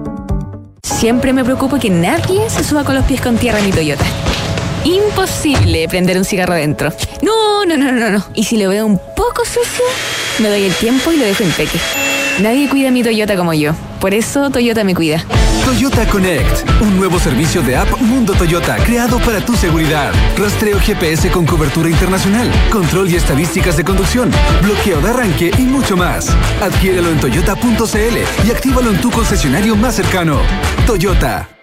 [SPEAKER 9] Siempre me preocupo que nadie se suba con los pies con tierra en mi Toyota. Imposible prender un cigarro adentro. No, no, no, no, no. Y si lo veo un poco sucio, me doy el tiempo y lo dejo impeque. Nadie cuida mi Toyota como yo. Por eso Toyota me cuida.
[SPEAKER 10] Toyota Connect, un nuevo servicio de app Mundo Toyota creado para tu seguridad. Rastreo GPS con cobertura internacional, control y estadísticas de conducción, bloqueo de arranque y mucho más. Adquiérelo en toyota.cl y actívalo en tu concesionario más cercano. Toyota.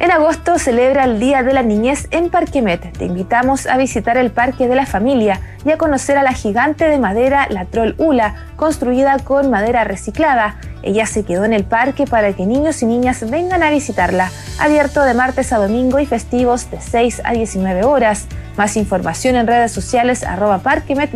[SPEAKER 11] En agosto celebra el Día de la Niñez en Parquemet. Te invitamos a visitar el Parque de la Familia y a conocer a la gigante de madera, la Troll Ula, construida con madera reciclada. Ella se quedó en el parque para que niños y niñas vengan a visitarla. Abierto de martes a domingo y festivos de 6 a 19 horas. Más información en redes sociales arroba Parquemet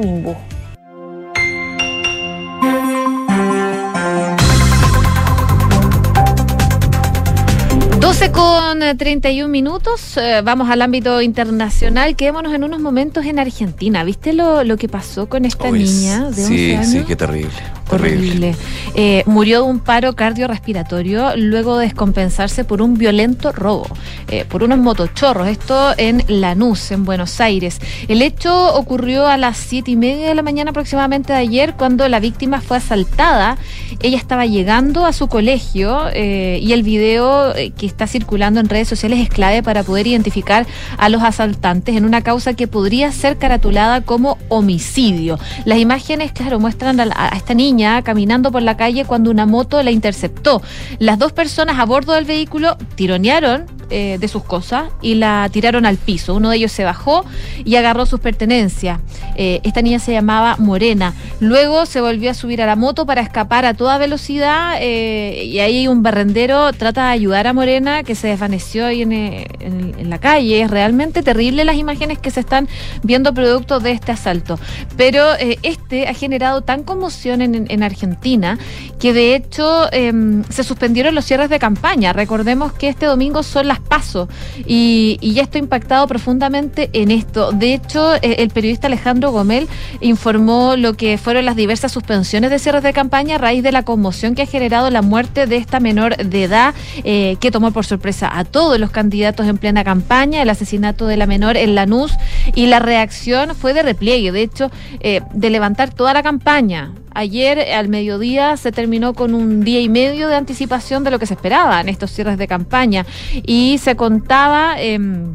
[SPEAKER 1] 12 con 31 minutos, eh, vamos al ámbito internacional. Quedémonos en unos momentos en Argentina. ¿Viste lo, lo que pasó con esta niña de 11
[SPEAKER 2] sí,
[SPEAKER 1] años?
[SPEAKER 2] sí, qué terrible.
[SPEAKER 1] Horrible. Eh, murió de un paro cardiorrespiratorio luego de descompensarse por un violento robo, eh, por unos motochorros. Esto en Lanús, en Buenos Aires. El hecho ocurrió a las siete y media de la mañana aproximadamente de ayer, cuando la víctima fue asaltada. Ella estaba llegando a su colegio eh, y el video eh, que está circulando en redes sociales es clave para poder identificar a los asaltantes en una causa que podría ser caratulada como homicidio. Las imágenes, claro, muestran a, esta niña caminando por la calle cuando una moto la interceptó. Las dos personas a bordo del vehículo tironearon eh, de sus cosas y la tiraron al piso. Uno de ellos se bajó y agarró sus pertenencias. Eh, esta niña se llamaba Morena. Luego se volvió a subir a la moto para escapar a toda velocidad eh, y ahí un barrendero trata de ayudar a Morena que se desvaneció ahí en, eh, en- en la calle. Es realmente terrible las imágenes que se están viendo producto de este asalto. Pero eh, este ha generado tan conmoción en, en Argentina que de hecho em, se suspendieron los cierres de campaña. Recordemos que este domingo son las pasos y, y ya estoy impactado profundamente en esto. De hecho, eh, el periodista Alejandro Gomel informó lo que fueron las diversas suspensiones de cierres de campaña a raíz de la conmoción que ha generado la muerte de esta menor de edad que tomó por sorpresa a todos los candidatos en plena campaña, el asesinato de la menor en Lanús y la reacción fue de repliegue, de hecho, eh, de levantar toda la campaña. Ayer al mediodía se terminó con un día y medio de anticipación de lo que se esperaba en estos cierres de campaña y se contaba... em,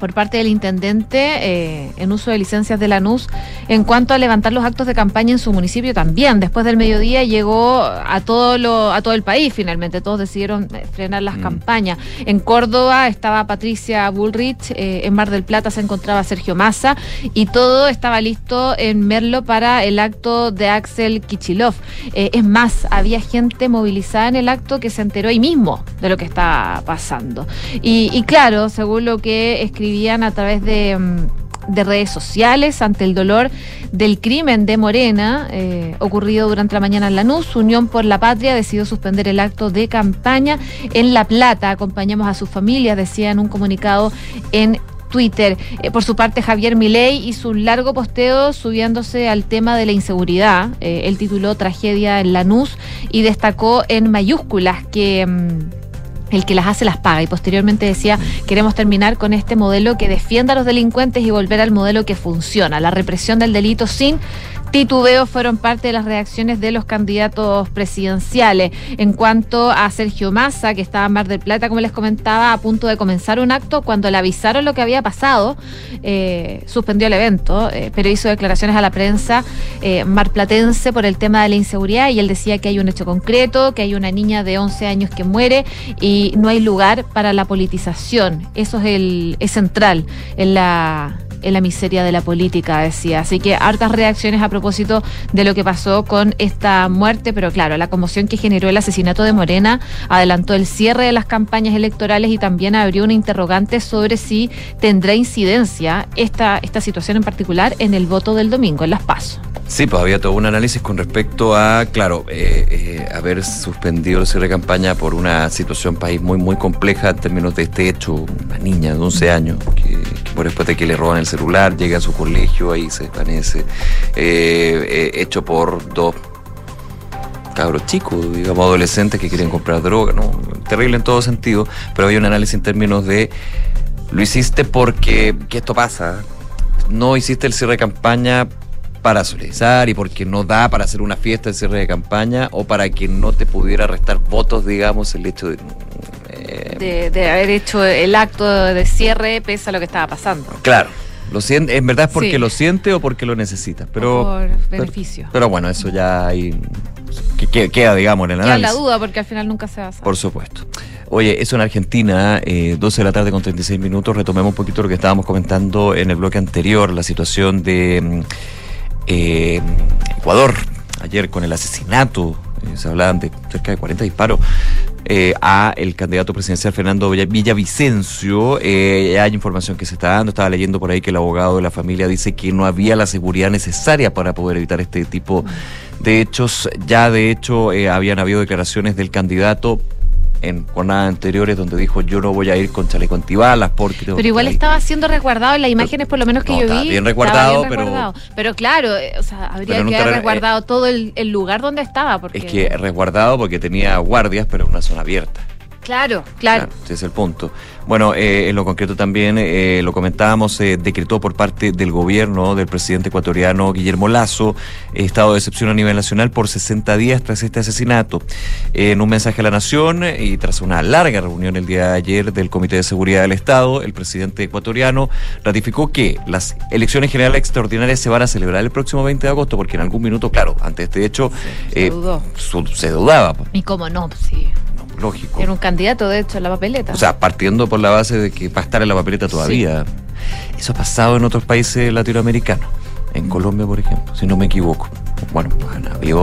[SPEAKER 1] por parte del intendente eh, en uso de licencias de Lanús en cuanto a levantar los actos de campaña en su municipio también. Después del mediodía llegó a todo lo a todo el país finalmente. Todos decidieron eh, frenar las campañas. En Córdoba estaba Patricia Bullrich, eh, en Mar del Plata se encontraba Sergio Massa y todo estaba listo en Merlo para el acto de Axel Kichilov. Eh, es más, había gente movilizada en el acto que se enteró ahí mismo de lo que estaba pasando. Y, y claro, según lo que escribían a través de, mm, de redes sociales, ante el dolor del crimen de Morena, eh, ocurrido durante la mañana en Lanús, Unión por la Patria decidió suspender el acto de campaña en La Plata. Acompañamos a sus familias, decía en un comunicado en Twitter. Eh, por su parte, Javier Milei hizo un largo posteo subiéndose al tema de la inseguridad. Eh, él tituló Tragedia en Lanús y destacó en mayúsculas que... mm, el que las hace las paga. Y posteriormente decía queremos terminar con este modelo que defienda a los delincuentes y volver al modelo que funciona, la represión del delito sin titubeos fueron parte de las reacciones de los candidatos presidenciales. En cuanto a Sergio Massa, que estaba en Mar del Plata, como les comentaba, a punto de comenzar un acto, cuando le avisaron lo que había pasado, eh, suspendió el evento, eh, pero hizo declaraciones a la prensa eh, marplatense por el tema de la inseguridad y él decía que hay un hecho concreto, que hay una niña de 11 años que muere y no hay lugar para la politización. Eso es, el, es central en la en la miseria de la política, decía. Así que hartas reacciones a propósito de lo que pasó con esta muerte, pero claro, la conmoción que generó el asesinato de Morena adelantó el cierre de las campañas electorales y también abrió una interrogante sobre si tendrá incidencia esta, esta situación en particular en el voto del domingo, en las pasos.
[SPEAKER 2] Sí, pues había todo un análisis con respecto a, claro, eh, eh, haber suspendido el cierre de campaña por una situación país muy, muy compleja en términos de este hecho. Una niña de 11 años que, que por después de que le roban el celular llega a su colegio, ahí se desvanece, eh, hecho por dos cabros chicos, digamos, adolescentes que quieren comprar droga, ¿no? Terrible en todo sentido, pero había un análisis en términos de, lo hiciste porque, que esto pasa, no hiciste el cierre de campaña para solidarizar y porque no da para hacer una fiesta de cierre de campaña o para que no te pudiera restar votos, digamos, el hecho de...
[SPEAKER 1] Eh, de, haber hecho el acto de cierre pese a lo que estaba pasando.
[SPEAKER 2] Claro. Lo siente, en verdad es porque lo siente o porque lo necesita, pero
[SPEAKER 1] por beneficio.
[SPEAKER 2] Pero, bueno, eso ya hay que, queda, digamos, en el análisis.
[SPEAKER 1] Queda la duda porque al final nunca se va a
[SPEAKER 2] Por supuesto. Oye, eso en Argentina, eh, 12 de la tarde con 36 minutos, retomemos un poquito lo que estábamos comentando en el bloque anterior, la situación de mm, eh, Ecuador, ayer con el asesinato, se hablaban de cerca de 40 disparos, eh, a el candidato presidencial Fernando Villavicencio. hay información que se está dando, estaba leyendo por ahí que el abogado de la familia dice que no había la seguridad necesaria para poder evitar este tipo de hechos. Ya de hecho habían habido declaraciones del candidato en jornadas anteriores donde dijo yo no voy a ir con chaleco antibalas porque
[SPEAKER 1] pero igual estaba siendo resguardado en las imágenes por lo menos que yo vi
[SPEAKER 2] bien resguardado, pero
[SPEAKER 1] pero claro eh, o sea habría que haber resguardado todo el, lugar donde estaba porque
[SPEAKER 2] es que resguardado porque tenía guardias pero en una zona abierta
[SPEAKER 1] Claro, claro.
[SPEAKER 2] ese es el punto. Bueno, eh, en lo concreto también, eh, lo comentábamos, se decretó por parte del gobierno del presidente ecuatoriano Guillermo Lazo estado de excepción a nivel nacional por 60 días tras este asesinato. en un mensaje a la Nación y tras una larga reunión el día de ayer del Comité de Seguridad del Estado, el presidente ecuatoriano ratificó que las elecciones generales extraordinarias se van a celebrar el próximo 20 de agosto, porque en algún minuto, claro, ante este hecho,
[SPEAKER 1] se, eh,
[SPEAKER 2] se dudaba.
[SPEAKER 1] Y cómo no, sí
[SPEAKER 2] lógico.
[SPEAKER 1] Era un candidato, de hecho, en la papeleta.
[SPEAKER 2] O sea, partiendo por la base de que va a estar en la papeleta todavía. Eso ha pasado en otros países latinoamericanos. En Colombia, por ejemplo, si no me equivoco. Bueno,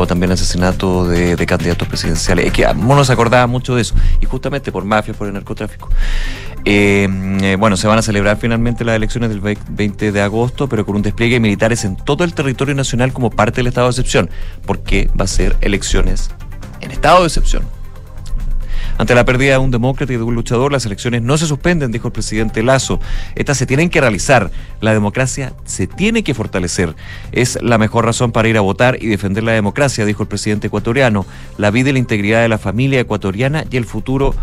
[SPEAKER 2] ha también asesinato de, candidatos presidenciales. Es que no nos acordaba mucho de eso. Y justamente por mafia, por el narcotráfico. Eh, eh, bueno, se van a celebrar finalmente las elecciones del 20 de agosto, pero con un despliegue de militares en todo el territorio nacional como parte del estado de excepción. Porque va a ser elecciones en estado de excepción ante la pérdida de un demócrata y de un luchador, las elecciones no se suspenden, dijo el presidente Lazo. Estas se tienen que realizar. La democracia se tiene que fortalecer. Es la mejor razón para ir a votar y defender la democracia, dijo el presidente ecuatoriano. La vida y la integridad de la familia ecuatoriana y el futuro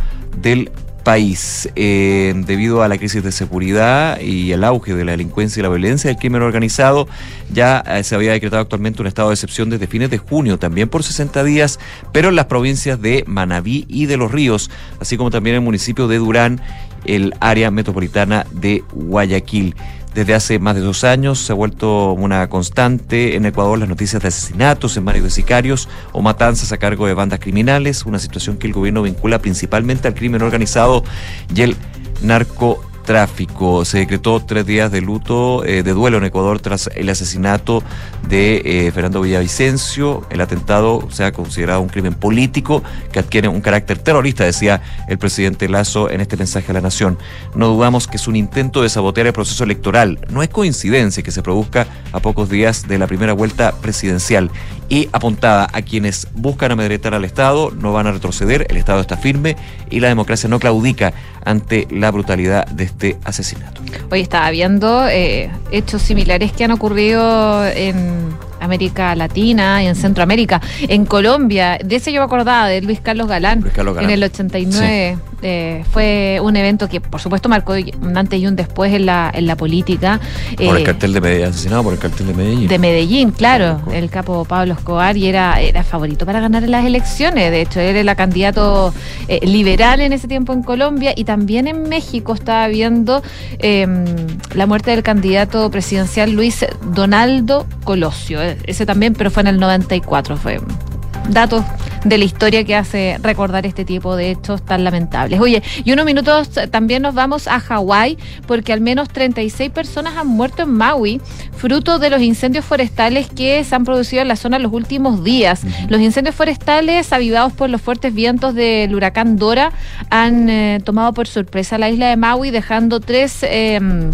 [SPEAKER 2] del país. Eh, debido a la crisis de seguridad y el auge de la delincuencia y la violencia del crimen organizado, ya eh, se había decretado actualmente un estado de excepción desde fines de junio, también por 60 días, pero en las provincias de Manabí y de Los Ríos, así como también en el municipio de Durán, el área metropolitana de Guayaquil. Desde hace más de dos años se ha vuelto una constante en Ecuador las noticias de asesinatos en manos de sicarios o matanzas a cargo de bandas criminales, una situación que el gobierno vincula principalmente al crimen organizado y el narco tráfico. Se decretó tres días de luto, eh, de duelo en Ecuador tras el asesinato de eh, Fernando Villavicencio. El atentado se ha considerado un crimen político que adquiere un carácter terrorista, decía el presidente Lazo en este mensaje a la Nación. No dudamos que es un intento de sabotear el proceso electoral. No es coincidencia que se produzca a pocos días de la primera vuelta presidencial y apuntada a quienes buscan amedretar al Estado, no van a retroceder, el Estado está firme y la democracia no claudica ante la brutalidad de este asesinato.
[SPEAKER 1] Hoy estaba viendo eh, hechos similares que han ocurrido en América Latina y en Centroamérica. En Colombia, de ese yo me acordaba, de Luis Carlos Galán, en el 89, eh, fue un evento que por supuesto marcó un antes y un después en la, en la política.
[SPEAKER 2] Por el
[SPEAKER 1] Eh,
[SPEAKER 2] cartel de Medellín, asesinado por el cartel de Medellín.
[SPEAKER 1] de Medellín, claro, el capo Pablo Escobar y era, era favorito para ganar las elecciones. De hecho, él era el candidato eh, liberal en ese tiempo en Colombia y también en México estaba viendo eh, la muerte del candidato presidencial Luis Donaldo Colosio. Ese también, pero fue en el 94. Fue datos de la historia que hace recordar este tipo de hechos tan lamentables. Oye, y unos minutos también nos vamos a Hawái porque al menos 36 personas han muerto en Maui fruto de los incendios forestales que se han producido en la zona en los últimos días. Los incendios forestales avivados por los fuertes vientos del huracán Dora han eh, tomado por sorpresa la isla de Maui dejando tres... em,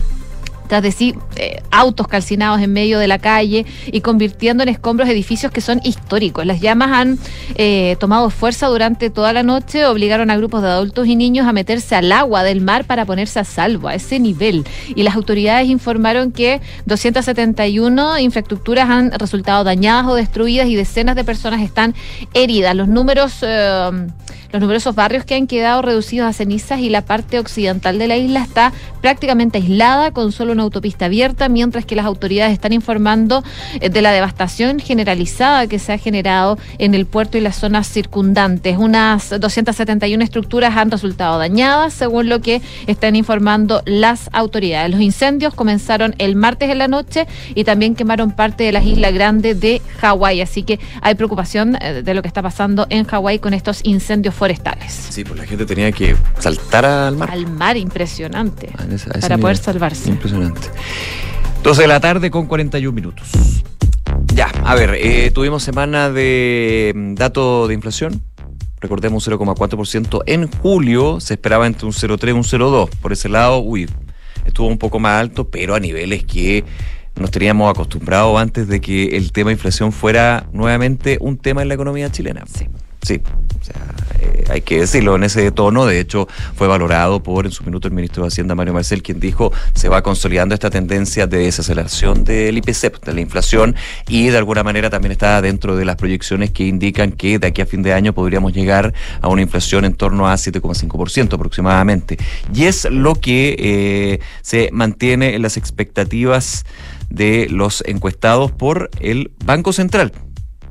[SPEAKER 1] tras de sí eh, autos calcinados en medio de la calle y convirtiendo en escombros edificios que son históricos. Las llamas han eh, tomado fuerza durante toda la noche, obligaron a grupos de adultos y niños a meterse al agua del mar para ponerse a salvo a ese nivel. Y las autoridades informaron que 271 infraestructuras han resultado dañadas o destruidas y decenas de personas están heridas. Los números... eh, los numerosos barrios que han quedado reducidos a cenizas y la parte occidental de la isla está prácticamente aislada con solo una autopista abierta, mientras que las autoridades están informando eh, de la devastación generalizada que se ha generado en el puerto y las zonas circundantes. Unas 271 estructuras han resultado dañadas, según lo que están informando las autoridades. Los incendios comenzaron el martes en la noche y también quemaron parte de la isla grande de Hawái, así que hay preocupación eh, de lo que está pasando en Hawái con estos incendios forestales.
[SPEAKER 2] Sí, pues la gente tenía que saltar al mar.
[SPEAKER 1] Al mar, impresionante.
[SPEAKER 2] A ese- a ese
[SPEAKER 1] para poder salvarse.
[SPEAKER 2] Impresionante. 12 de la tarde con 41 minutos. Ya, a ver, eh, tuvimos semana de mm, dato de inflación. Recordemos un 0,4% en julio, se esperaba entre un 0,3 y un 0,2. Por ese lado, uy, estuvo un poco más alto, pero a niveles que nos teníamos acostumbrado antes de que el tema inflación fuera nuevamente un tema en la economía chilena. Sí. Sí, o sea, eh, hay que decirlo en ese tono. De hecho, fue valorado por en su minuto el ministro de Hacienda, Mario Marcel, quien dijo se va consolidando esta tendencia de desaceleración del IPC, de la inflación, y de alguna manera también está dentro de las proyecciones que indican que de aquí a fin de año podríamos llegar a una inflación en torno a 7,5% aproximadamente. Y es lo que eh, se mantiene en las expectativas de los encuestados por el Banco Central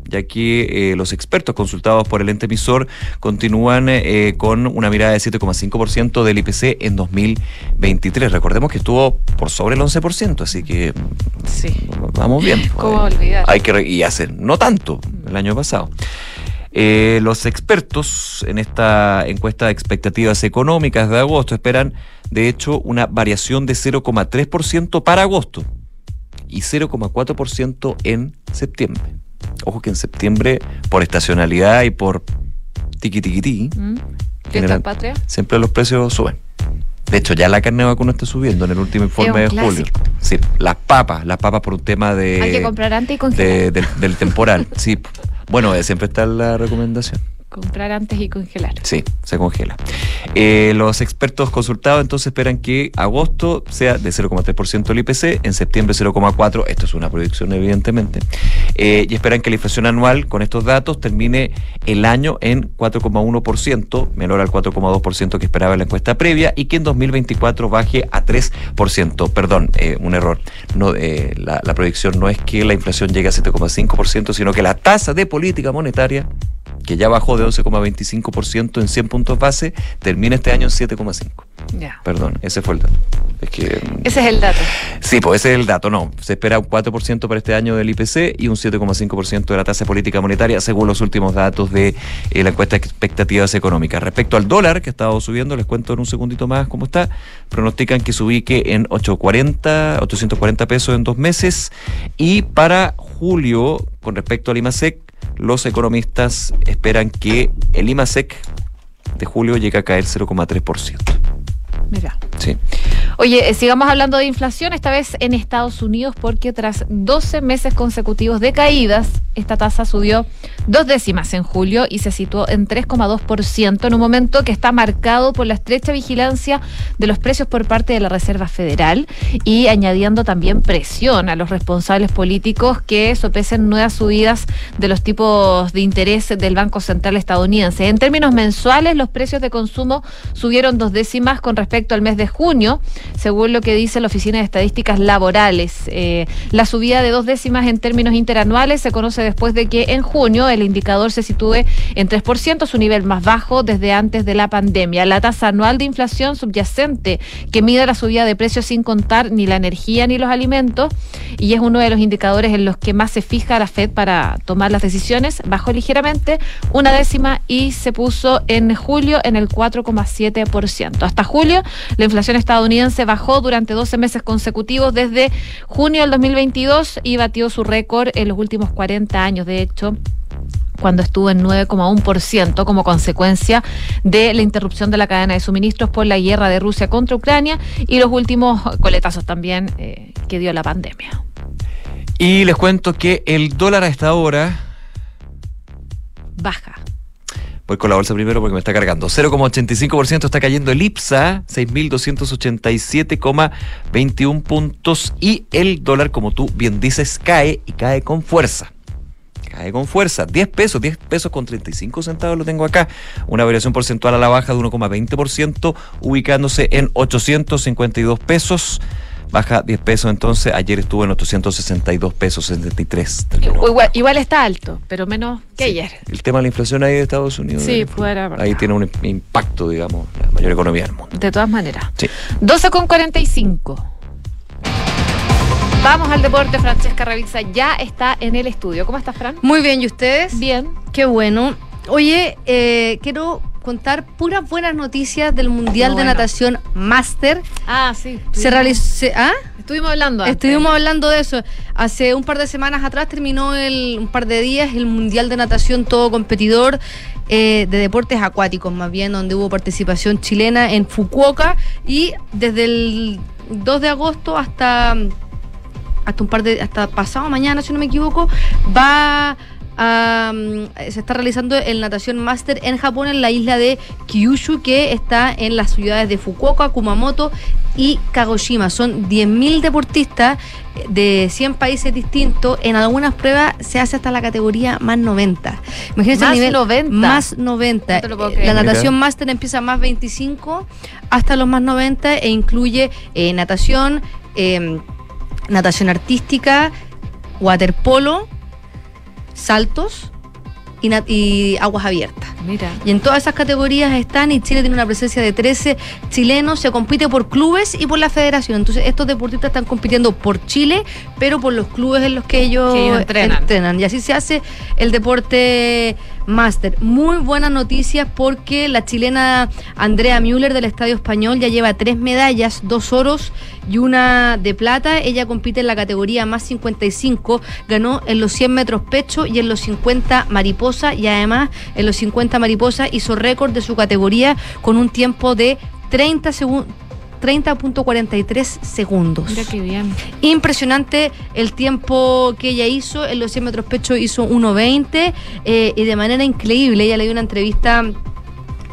[SPEAKER 2] ya que eh, los expertos consultados por el ente emisor continúan eh, con una mirada de 7,5% del IPC en 2023. Recordemos que estuvo por sobre el 11%, así que vamos bien. *laughs*
[SPEAKER 1] ¿Cómo olvidar?
[SPEAKER 2] Hay que y hace no tanto el año pasado. Eh, los expertos en esta encuesta de expectativas económicas de agosto esperan, de hecho, una variación de 0,3% para agosto y 0,4% en septiembre. Ojo que en septiembre, por estacionalidad y por tiqui tiqui tiqui,
[SPEAKER 1] ¿Mm? ¿Fiesta
[SPEAKER 2] general-
[SPEAKER 1] patria?
[SPEAKER 2] siempre los precios suben. De hecho, ya la carne de vacuno está subiendo en el último informe de julio. Sí, las papas, las papas por un tema de,
[SPEAKER 1] Hay que comprar antes y
[SPEAKER 2] de- del, del temporal. Sí, bueno, siempre está la recomendación.
[SPEAKER 1] Comprar antes y congelar.
[SPEAKER 2] Sí, se congela. Eh, los expertos consultados entonces esperan que agosto sea de 0,3% el IPC, en septiembre 0,4%, esto es una proyección evidentemente, eh, y esperan que la inflación anual con estos datos termine el año en 4,1%, menor al 4,2% que esperaba la encuesta previa, y que en 2024 baje a 3%. Perdón, eh, un error. No, la, la proyección no es que la inflación llegue a 7,5%, sino que la tasa de política monetaria que ya bajó de 11,25% en 100 puntos base, termina este año en 7,5.
[SPEAKER 1] Ya.
[SPEAKER 2] Perdón, ese fue el dato. Es que mm,
[SPEAKER 1] Ese es el dato.
[SPEAKER 2] Sí, pues ese es el dato, no. Se espera un 4% para este año del IPC y un 7,5% de la tasa de política monetaria, según los últimos datos de eh, la encuesta de expectativas económicas. Respecto al dólar, que ha estado subiendo, les cuento en un segundito más cómo está. Pronostican que se ubique en 840, 840 pesos en dos meses. Y para julio, con respecto al IMASEC, los economistas esperan que el IMASEC de julio llegue a caer 0,3%.
[SPEAKER 1] Mira.
[SPEAKER 2] Sí.
[SPEAKER 1] Oye, eh, sigamos hablando de inflación, esta vez en Estados Unidos, porque tras 12 meses consecutivos de caídas, esta tasa subió dos décimas en julio y se situó en 3,2% en un momento que está marcado por la estrecha vigilancia de los precios por parte de la Reserva Federal y añadiendo también presión a los responsables políticos que sopesen nuevas subidas de los tipos de interés del Banco Central estadounidense. En términos mensuales, los precios de consumo subieron dos décimas con respecto al mes de junio, según lo que dice la Oficina de Estadísticas Laborales. Eh, la subida de dos décimas en términos interanuales se conoce después de que en junio el indicador se sitúe en 3%, su nivel más bajo desde antes de la pandemia. La tasa anual de inflación subyacente, que mide la subida de precios sin contar ni la energía ni los alimentos, y es uno de los indicadores en los que más se fija la Fed para tomar las decisiones, bajó ligeramente una décima y se puso en julio en el 4,7%. Hasta julio, la inflación estadounidense bajó durante 12 meses consecutivos desde junio del 2022 y batió su récord en los últimos 40 años. De hecho, cuando estuvo en 9,1% como consecuencia de la interrupción de la cadena de suministros por la guerra de Rusia contra Ucrania y los últimos coletazos también eh, que dio la pandemia.
[SPEAKER 2] Y les cuento que el dólar a esta hora
[SPEAKER 1] Baja.
[SPEAKER 2] Voy con la bolsa primero porque me está cargando. 0,85% está cayendo el IPSA, 6.287,21 puntos. Y el dólar, como tú bien dices, cae y cae con fuerza. Cae con fuerza. 10 pesos, 10 pesos con 35 centavos lo tengo acá. Una variación porcentual a la baja de 1,20%, ubicándose en 852 pesos. Baja 10 pesos entonces. Ayer estuvo en 862 pesos 73.
[SPEAKER 1] Igual, igual está alto, pero menos que ayer.
[SPEAKER 2] El tema de la inflación ahí de Estados Unidos.
[SPEAKER 1] Sí, fuera.
[SPEAKER 2] Ahí tiene un impacto, digamos, la mayor economía del mundo.
[SPEAKER 1] De todas maneras.
[SPEAKER 2] Sí.
[SPEAKER 1] 12 con 45. Vamos al deporte, Francesca Ravizza ya está en el estudio. ¿Cómo estás, Fran?
[SPEAKER 12] Muy bien, ¿y ustedes?
[SPEAKER 1] Bien.
[SPEAKER 12] Qué bueno. Oye, eh, quiero contar puras buenas noticias del Mundial
[SPEAKER 1] No,
[SPEAKER 12] de
[SPEAKER 1] bueno.
[SPEAKER 12] Natación Máster.
[SPEAKER 1] Ah, sí.
[SPEAKER 12] Se realizó. ¿Ah?
[SPEAKER 1] Estuvimos hablando antes.
[SPEAKER 12] Estuvimos hablando de eso. Hace un par de semanas atrás terminó el, un par de días el Mundial de Natación todo competidor eh, de deportes acuáticos, más bien, donde hubo participación chilena en Fukuoka y desde el 2 de agosto hasta hasta un par de hasta pasado mañana, si no me equivoco, va a, mm, se está realizando el natación máster en Japón en la isla de Kyushu que está en las ciudades de Fukuoka, Kumamoto y Kagoshima. Son 10.000 deportistas de 100 países distintos. En algunas pruebas se hace hasta la categoría más 90. Imagínense
[SPEAKER 1] Más
[SPEAKER 12] el nivel
[SPEAKER 1] 90.
[SPEAKER 12] más 90.
[SPEAKER 1] No te lo puedo
[SPEAKER 12] Eh,
[SPEAKER 1] creer.
[SPEAKER 12] La natación máster empieza más 25 hasta los más 90 e incluye eh, natación, eh, natación artística, waterpolo, saltos y, aguas abiertas.
[SPEAKER 1] Mira.
[SPEAKER 12] Y en todas esas categorías están y Chile tiene una presencia de 13 chilenos, se compite por clubes y por la federación. Entonces estos deportistas están compitiendo por Chile, pero por los clubes en los que ellos,
[SPEAKER 1] Que ellos entrenan.
[SPEAKER 12] Y así se hace el deporte máster. Muy buenas noticias porque la chilena Andrea Müller del Estadio Español ya lleva tres medallas, dos oros y una de plata. Ella compite en la categoría más 55, ganó en los 100 metros pecho y en los 50 mariposa y además en los 50 mariposa hizo récord de su categoría con un tiempo de 30 segundos. 30.43 segundos.
[SPEAKER 1] Mira qué bien.
[SPEAKER 12] Impresionante el tiempo que ella hizo. En los 100 metros pecho hizo 1.20 eh, y de manera increíble. Ella le dio una entrevista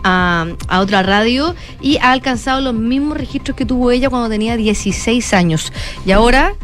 [SPEAKER 12] a, a otra radio y ha alcanzado los mismos registros que tuvo ella cuando tenía 16 años. Y ahora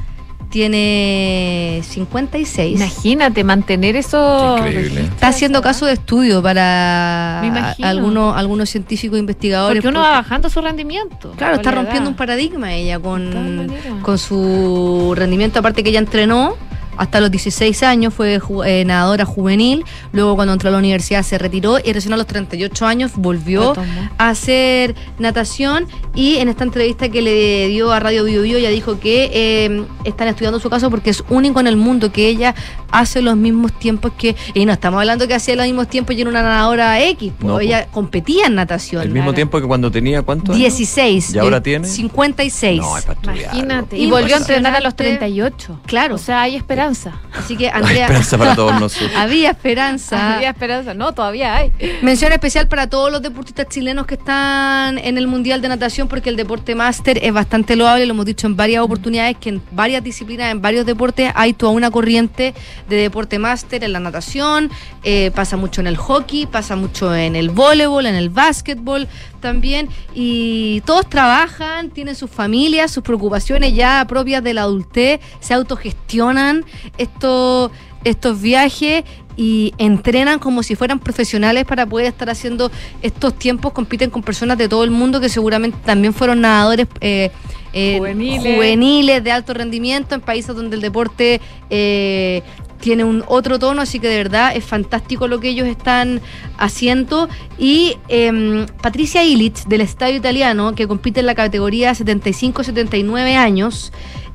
[SPEAKER 12] tiene 56.
[SPEAKER 1] Imagínate mantener eso.
[SPEAKER 2] Increíble.
[SPEAKER 12] Está haciendo caso de estudio para algunos, algunos científicos investigadores.
[SPEAKER 1] Porque uno va bajando su rendimiento.
[SPEAKER 12] Claro, está rompiendo
[SPEAKER 1] edad.
[SPEAKER 12] un paradigma ella con, con su rendimiento, aparte que ella entrenó hasta los 16 años, fue ju- eh, nadadora juvenil, luego cuando entró a la universidad se retiró y recién a los 38 años volvió a hacer natación y en esta entrevista que le dio a Radio Bio Bio ella dijo que eh, están estudiando su caso porque es único en el mundo que ella hace los mismos tiempos que, y no estamos hablando que hacía los mismos tiempos y era una nadadora X, po,
[SPEAKER 2] No,
[SPEAKER 12] ella competía en natación.
[SPEAKER 2] El mismo tiempo que cuando tenía, ¿cuánto?
[SPEAKER 12] 16.
[SPEAKER 2] ¿Y ahora tiene?
[SPEAKER 12] 56.
[SPEAKER 2] No, es para estudiar.
[SPEAKER 1] Imagínate. Y volvió a entrenar a los
[SPEAKER 12] Impresionante.
[SPEAKER 1] 38.
[SPEAKER 12] Claro.
[SPEAKER 1] O sea, hay esperanza. Esperanza.
[SPEAKER 12] Así que *laughs*
[SPEAKER 2] Hay
[SPEAKER 12] Andrea.
[SPEAKER 2] esperanza para todos *laughs* nosotros.
[SPEAKER 12] Había esperanza.
[SPEAKER 1] Había esperanza. No, todavía hay.
[SPEAKER 12] Mención especial para todos los deportistas chilenos que están en el Mundial de Natación, porque el deporte máster es bastante loable, lo hemos dicho en varias oportunidades, que en varias disciplinas, en varios deportes, hay toda una corriente de deporte máster en la natación, eh, pasa mucho en el hockey, pasa mucho en el voleibol, en el básquetbol también, y todos trabajan, tienen sus familias, sus preocupaciones ya propias de la adultez, se autogestionan estos estos viajes y entrenan como si fueran profesionales para poder estar haciendo estos tiempos, compiten con personas de todo el mundo que seguramente también fueron nadadores eh, eh,
[SPEAKER 1] Juveniles.
[SPEAKER 12] juveniles de alto rendimiento en países donde el deporte eh, tiene un otro tono, así que de verdad es fantástico lo que ellos están haciendo. Y em, Patricia Illich, del Estadio Italiano, que compite en la categoría 75-79 años,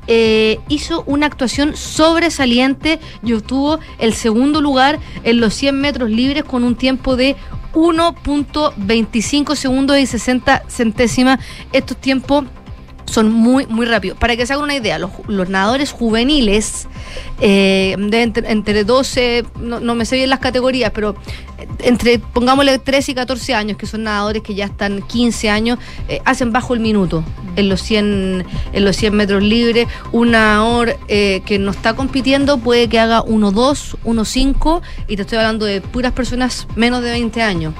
[SPEAKER 12] eh, hizo una actuación sobresaliente y obtuvo el segundo lugar en los 100 metros libres con un tiempo de 1.25 segundos y 60 centésimas. Estos tiempos son muy, muy rápidos. Para que se hagan una idea, los, los nadadores juveniles, eh, de entre, entre 12, no, no me sé bien las categorías, pero entre, pongámosle 13 y 14 años, que son nadadores que ya están 15 años, eh, hacen bajo el minuto en los 100, en los 100 metros libres. Un nadador eh, que no está compitiendo puede que haga 1.2, 1.5, y te estoy hablando de puras personas menos de 20 años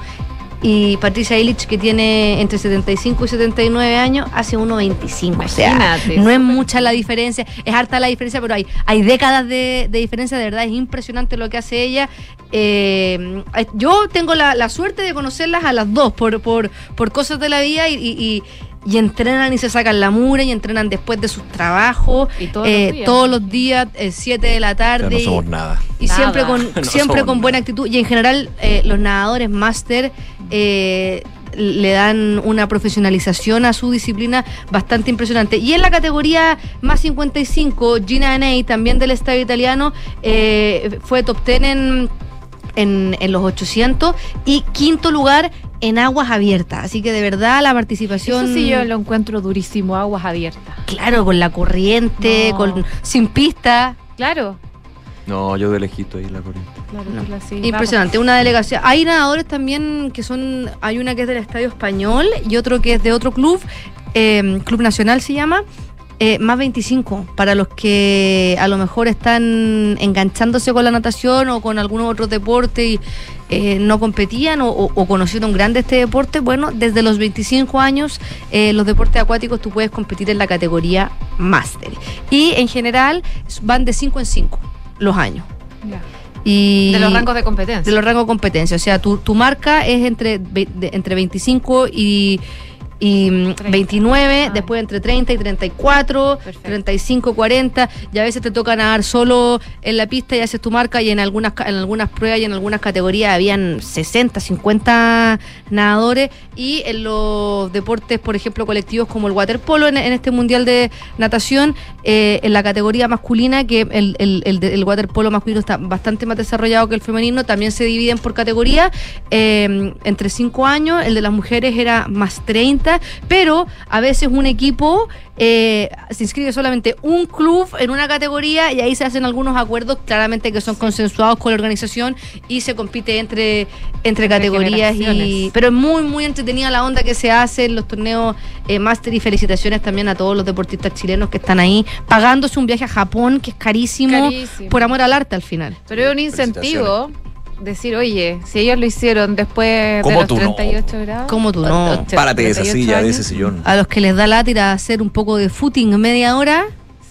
[SPEAKER 12] y Patricia Illich, que tiene entre 75 y 79 años, hace 1,25. O sea, no es mucha la diferencia, es harta la diferencia, pero hay, hay décadas de, de diferencia, de verdad, es impresionante lo que hace ella. Eh, yo tengo la, la suerte de conocerlas a las dos por, por, por cosas de la vida y, y- y- y entrenan y se sacan la mura y entrenan después de sus trabajos
[SPEAKER 1] Y todos
[SPEAKER 12] eh,
[SPEAKER 1] los días.
[SPEAKER 12] todos los días, 7 de la
[SPEAKER 2] O sea,
[SPEAKER 12] tarde.
[SPEAKER 2] no
[SPEAKER 12] y-
[SPEAKER 2] somos nada.
[SPEAKER 12] y
[SPEAKER 1] Nada.
[SPEAKER 12] siempre con *laughs*
[SPEAKER 2] No
[SPEAKER 12] siempre con
[SPEAKER 2] nada.
[SPEAKER 12] buena actitud y en general eh, los nadadores máster eh, le dan una profesionalización a su disciplina bastante impresionante y en la categoría más 55 Gina Aney también del estadio italiano eh, fue top 10 en, en, en los 800 y quinto lugar en aguas abiertas así que de verdad la participación
[SPEAKER 1] Eso sí yo lo encuentro durísimo, aguas abiertas.
[SPEAKER 12] claro con la corriente
[SPEAKER 1] No.
[SPEAKER 12] con sin pista
[SPEAKER 1] Claro.
[SPEAKER 2] No, yo de lejito ahí en la corriente.
[SPEAKER 1] claro,
[SPEAKER 12] No.
[SPEAKER 1] claro, sí,
[SPEAKER 12] Impresionante, una delegación. Hay nadadores también que son, hay una que es del Estadio Español y otro que es de otro club, eh, Club Nacional se llama, eh, más 25, para los que a lo mejor están enganchándose con la natación o con algunos otros deportes y eh, no competían o, o- o conocieron grande este deporte. Bueno, desde los 25 años, eh, los deportes acuáticos tú puedes competir en la categoría máster. Y en general van de 5 en 5 los años. Y
[SPEAKER 1] De los rangos de competencia.
[SPEAKER 12] de los rangos de competencia. O sea, tu, tu marca es entre, de- entre 25 y, y mm,
[SPEAKER 1] 30.
[SPEAKER 12] 29,
[SPEAKER 1] Ah.
[SPEAKER 12] después entre 30 y 34,
[SPEAKER 1] Perfecto.
[SPEAKER 12] 35, 40, y a veces te toca nadar solo en la pista y haces tu marca y en algunas en algunas pruebas y en algunas categorías habían 60, 50 nadadores y en los deportes, por ejemplo, colectivos como el waterpolo en, en este mundial de natación, eh, en la categoría masculina, que el, el, el, de- el waterpolo masculino está bastante más desarrollado que el femenino, también se dividen por categoría, eh, entre 5 años, el de las mujeres era más 30, pero a veces un equipo eh, se inscribe solamente un club en una categoría y ahí se hacen algunos acuerdos claramente que son consensuados con la organización y se compite entre, entre categorías y pero es muy muy entretenida la onda que se hace en los torneos eh, máster y felicitaciones también a todos los deportistas chilenos que están ahí pagándose un viaje a Japón que es carísimo,
[SPEAKER 1] Carísimo.
[SPEAKER 12] por amor al arte al final.
[SPEAKER 1] Pero es un incentivo decir, oye, si ellos lo hicieron después de
[SPEAKER 2] ¿Cómo
[SPEAKER 1] los
[SPEAKER 2] tú no?
[SPEAKER 1] 38 grados.
[SPEAKER 12] ¿Cómo tú no?
[SPEAKER 2] Párate de esa
[SPEAKER 1] 38
[SPEAKER 2] silla, de
[SPEAKER 1] años.
[SPEAKER 2] ese sillón.
[SPEAKER 12] a los que les da látira hacer un poco de footing en media hora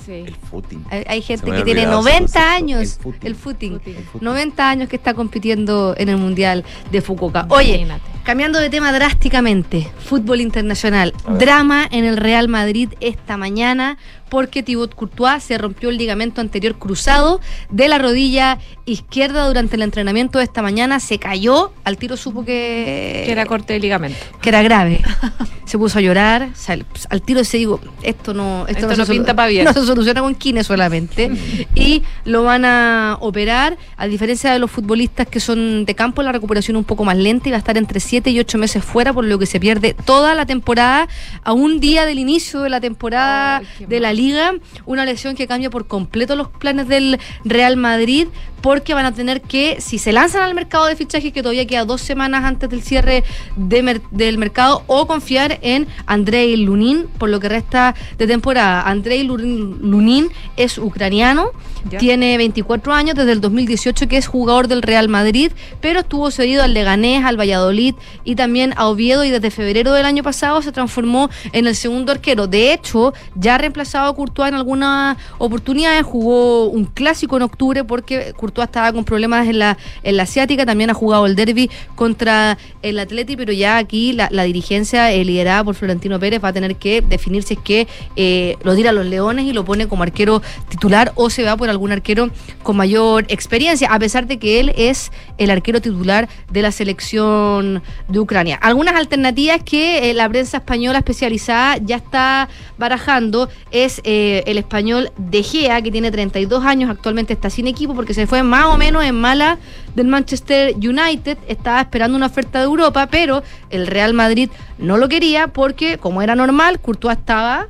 [SPEAKER 1] Sí.
[SPEAKER 2] El footing.
[SPEAKER 12] Hay, hay gente que tiene
[SPEAKER 2] olvidado ese
[SPEAKER 12] 90
[SPEAKER 2] concepto.
[SPEAKER 12] años,
[SPEAKER 2] El footing.
[SPEAKER 12] el Footing.
[SPEAKER 2] El footing.
[SPEAKER 12] 90 años que está compitiendo en el Mundial de Fukuoka. Oye,
[SPEAKER 1] Imagínate.
[SPEAKER 12] Cambiando de tema drásticamente, fútbol internacional, drama en el Real Madrid esta mañana porque Thibaut Courtois se rompió el ligamento anterior cruzado de la rodilla izquierda durante el entrenamiento de esta mañana, se cayó, al tiro supo que,
[SPEAKER 1] Que era corte de ligamento.
[SPEAKER 12] que era grave. *laughs* Se puso a llorar, o sea, al, tiro se digo, esto no, esto,
[SPEAKER 1] Esto
[SPEAKER 12] se
[SPEAKER 1] no
[SPEAKER 12] solu-
[SPEAKER 1] pinta pa' bien. *laughs*
[SPEAKER 12] No se soluciona con kine solamente. y lo van a operar, a diferencia de los futbolistas que son de campo, la recuperación es un poco más lenta y va a estar entre 7 y 8 meses fuera, por lo que se pierde toda la temporada, a un día del inicio de la temporada
[SPEAKER 1] Ay,
[SPEAKER 12] de la. Liga, una lesión que cambia por completo los planes del Real Madrid, porque van a tener que, si se lanzan al mercado de fichajes, que todavía queda dos semanas antes del cierre de mer- del mercado, o confiar en Andrei Lunin por lo que resta de temporada. Andrei Lunin, es ucraniano,
[SPEAKER 1] Ya.
[SPEAKER 12] tiene 24 años, desde el 2018 que es jugador del Real Madrid, pero estuvo cedido al Leganés, al Valladolid y también a Oviedo y desde febrero del año pasado se transformó en el segundo arquero. De hecho, ya ha reemplazado a Courtois en algunas oportunidades, jugó un clásico en octubre porque Courtois estaba con problemas en la, en la asiática, también ha jugado el derby contra el Atleti, pero ya aquí la, la dirigencia eh, liderada por Florentino Pérez va a tener que definir si es que eh, lo tira a los Leones y lo pone como arquero titular o se va por algún arquero con mayor experiencia, a pesar de que él es el arquero titular de la selección de Ucrania. Algunas alternativas que eh, la prensa española especializada ya está barajando es eh, el español De Gea, que tiene 32 años, actualmente está sin equipo porque se fue más o menos en mala del Manchester United, estaba esperando una oferta de Europa, pero el Real Madrid no lo quería porque, como era normal, Courtois estaba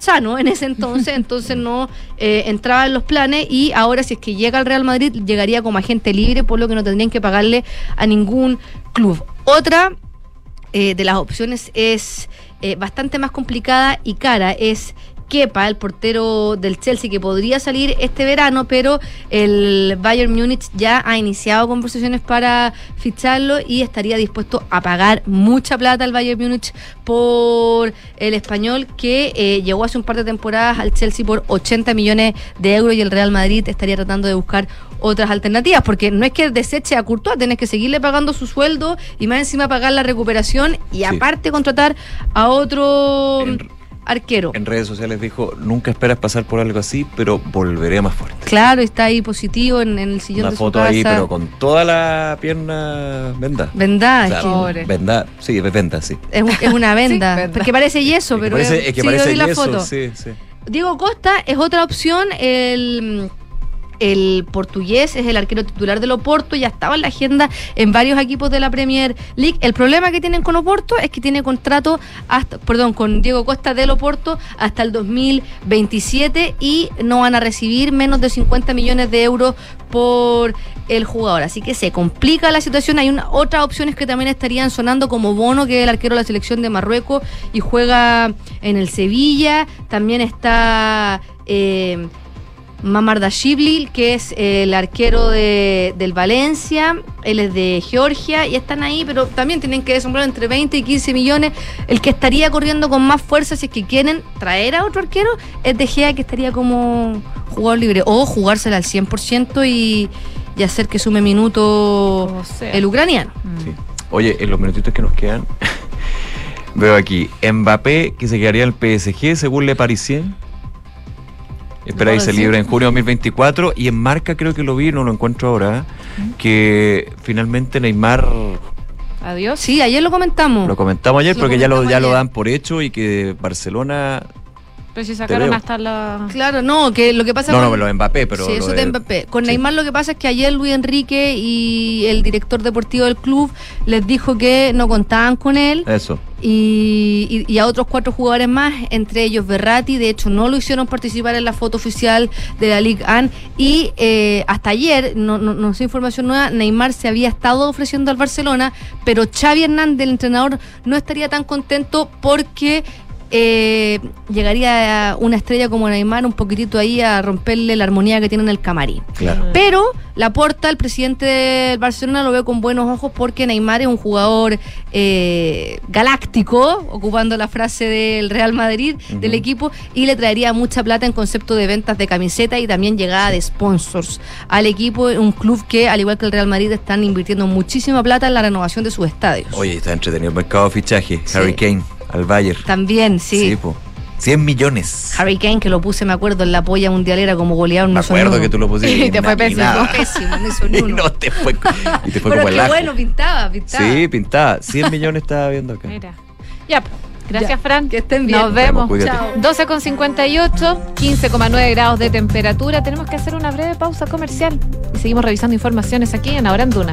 [SPEAKER 12] sano en ese entonces, *laughs* entonces no eh, entraba en los planes y ahora si es que llega al Real Madrid llegaría como agente libre, por lo que no tendrían que pagarle a ningún club. Otra eh, de las opciones es eh, bastante más complicada y cara, es Kepa, el portero del Chelsea, que podría salir este verano, pero el Bayern Múnich ya ha iniciado conversaciones para ficharlo y estaría dispuesto a pagar mucha plata al Bayern Múnich por el español que eh, llegó hace un par de temporadas al Chelsea por 80 millones de euros y el Real Madrid estaría tratando de buscar otras alternativas, porque no es que deseche a Courtois, tenés que seguirle pagando su sueldo y más encima pagar la recuperación y aparte contratar a otro arquero.
[SPEAKER 2] En redes sociales dijo, nunca esperas pasar por algo así, pero volveré más fuerte.
[SPEAKER 12] Claro, está ahí positivo en, en el sillón
[SPEAKER 2] Una
[SPEAKER 12] de
[SPEAKER 2] foto
[SPEAKER 12] su casa.
[SPEAKER 2] ahí, pero con toda la pierna vendada.
[SPEAKER 12] Vendada,
[SPEAKER 2] O sea,
[SPEAKER 12] es que-.
[SPEAKER 2] Vendada, sí, es venda, sí.
[SPEAKER 12] Es, un- es una venda, *laughs*
[SPEAKER 1] Sí, venda.
[SPEAKER 12] porque parece yeso,
[SPEAKER 2] Es que
[SPEAKER 12] pero
[SPEAKER 2] parece,
[SPEAKER 12] es,
[SPEAKER 2] que
[SPEAKER 12] sí,
[SPEAKER 2] parece
[SPEAKER 12] yo vi la
[SPEAKER 2] yeso,
[SPEAKER 12] foto.
[SPEAKER 2] sí, sí.
[SPEAKER 12] Diego Costa es otra opción. El, el portugués es el arquero titular del Oporto, ya estaba en la agenda en varios equipos de la Premier League. El problema que tienen con Oporto es que tiene contrato hasta, perdón, con Diego Costa del Oporto hasta el 2027 y no van a recibir menos de 50 millones de euros por el jugador. Así que se complica la situación. Hay una, otras opciones que también estarían sonando como Bono, que es el arquero de la selección de Marruecos y juega en el Sevilla. También está eh, Mamardashvili, que es el arquero de, del Valencia. Él es de Georgia y están ahí, pero también tienen que desombrar entre 20 y 15 millones. El que estaría corriendo con más fuerza si es que quieren traer a otro arquero es De Gea, que estaría como jugador libre. O jugársela al 100% y, y hacer que sume minuto
[SPEAKER 1] sea.
[SPEAKER 12] el ucraniano.
[SPEAKER 2] Sí. Oye, en los minutitos que nos quedan, *laughs* veo aquí Mbappé que se quedaría en el PSG según Le Parisien. Espera y se libra en junio de 2024. Y en marca creo que lo vi, no lo encuentro ahora. Que finalmente Neymar,
[SPEAKER 1] Adiós.
[SPEAKER 12] Sí, ayer lo comentamos.
[SPEAKER 2] lo comentamos ayer,
[SPEAKER 12] Lo
[SPEAKER 2] porque ya lo, ya lo dan por hecho y que Barcelona.
[SPEAKER 1] Pero si sacaron hasta la.
[SPEAKER 12] Claro, no, que lo que pasa
[SPEAKER 2] No,
[SPEAKER 12] con-
[SPEAKER 2] no, lo de Mbappé, pero.
[SPEAKER 12] sí, eso
[SPEAKER 2] de-
[SPEAKER 12] Mbappé. Con
[SPEAKER 2] sí.
[SPEAKER 12] Neymar lo que pasa es que ayer Luis Enrique y el director deportivo del club les dijo que no contaban con él
[SPEAKER 2] Eso.
[SPEAKER 12] y, y- a otros cuatro jugadores más, entre ellos Berratti, de hecho no lo hicieron participar en la foto oficial de la Ligue 1 y eh, hasta ayer, no, no, no sé información nueva, Neymar se había estado ofreciendo al Barcelona, pero Xavi Hernández, el entrenador, no estaría tan contento porque... eh, llegaría una estrella como Neymar un poquitito ahí a romperle la armonía que tiene en el camarín.
[SPEAKER 2] Claro.
[SPEAKER 12] Pero Laporta, el presidente del Barcelona, lo ve con buenos ojos porque Neymar es un jugador eh, galáctico, ocupando la frase del Real Madrid, del equipo, y le traería mucha plata en concepto de ventas de camiseta y también llegada de sponsors al equipo, un club que, al igual que el Real Madrid, están invirtiendo muchísima plata en la renovación de sus estadios.
[SPEAKER 2] Oye, está entretenido el mercado de fichaje.
[SPEAKER 12] Sí.
[SPEAKER 2] Harry Kane al Bayern.
[SPEAKER 12] También, sí.
[SPEAKER 2] Sí, po. 100 millones.
[SPEAKER 12] Harry Kane, que lo puse, me acuerdo, en la polla mundialera como goleador.
[SPEAKER 2] Me acuerdo
[SPEAKER 12] uno.
[SPEAKER 2] que tú lo pusiste. *laughs*
[SPEAKER 12] Y te fue pésimo. Pésimo, no hizo *laughs* ni uno.
[SPEAKER 2] no te fue, y te fue
[SPEAKER 12] Pero
[SPEAKER 2] como el
[SPEAKER 12] qué bueno, pintaba, pintaba.
[SPEAKER 2] Sí, pintada. 100 millones estaba viendo acá.
[SPEAKER 1] Mira. Ya, pues. Gracias,
[SPEAKER 12] Ya.
[SPEAKER 1] Fran.
[SPEAKER 12] Que estén bien.
[SPEAKER 1] Nos vemos.
[SPEAKER 2] cuídate.
[SPEAKER 12] Chao.
[SPEAKER 1] 12 con 58, 15,9 grados de temperatura. Tenemos que hacer una breve pausa comercial y seguimos revisando informaciones aquí en Ahora en Duna.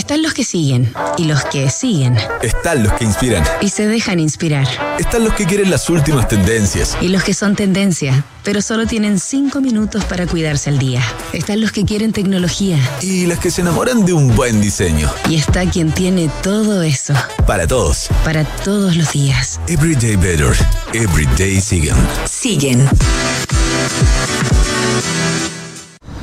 [SPEAKER 8] Están los que siguen y los que siguen
[SPEAKER 13] Están los que inspiran.
[SPEAKER 8] y se dejan inspirar.
[SPEAKER 13] Están los que quieren las últimas tendencias.
[SPEAKER 8] Y los que son tendencia, pero solo tienen cinco minutos para cuidarse al día. Están los que quieren tecnología.
[SPEAKER 13] Y las que se enamoran de un buen diseño.
[SPEAKER 8] Y está quien tiene todo eso.
[SPEAKER 13] Para todos.
[SPEAKER 8] Para todos los días.
[SPEAKER 13] Everyday better. Everyday siguen.
[SPEAKER 8] Siguen.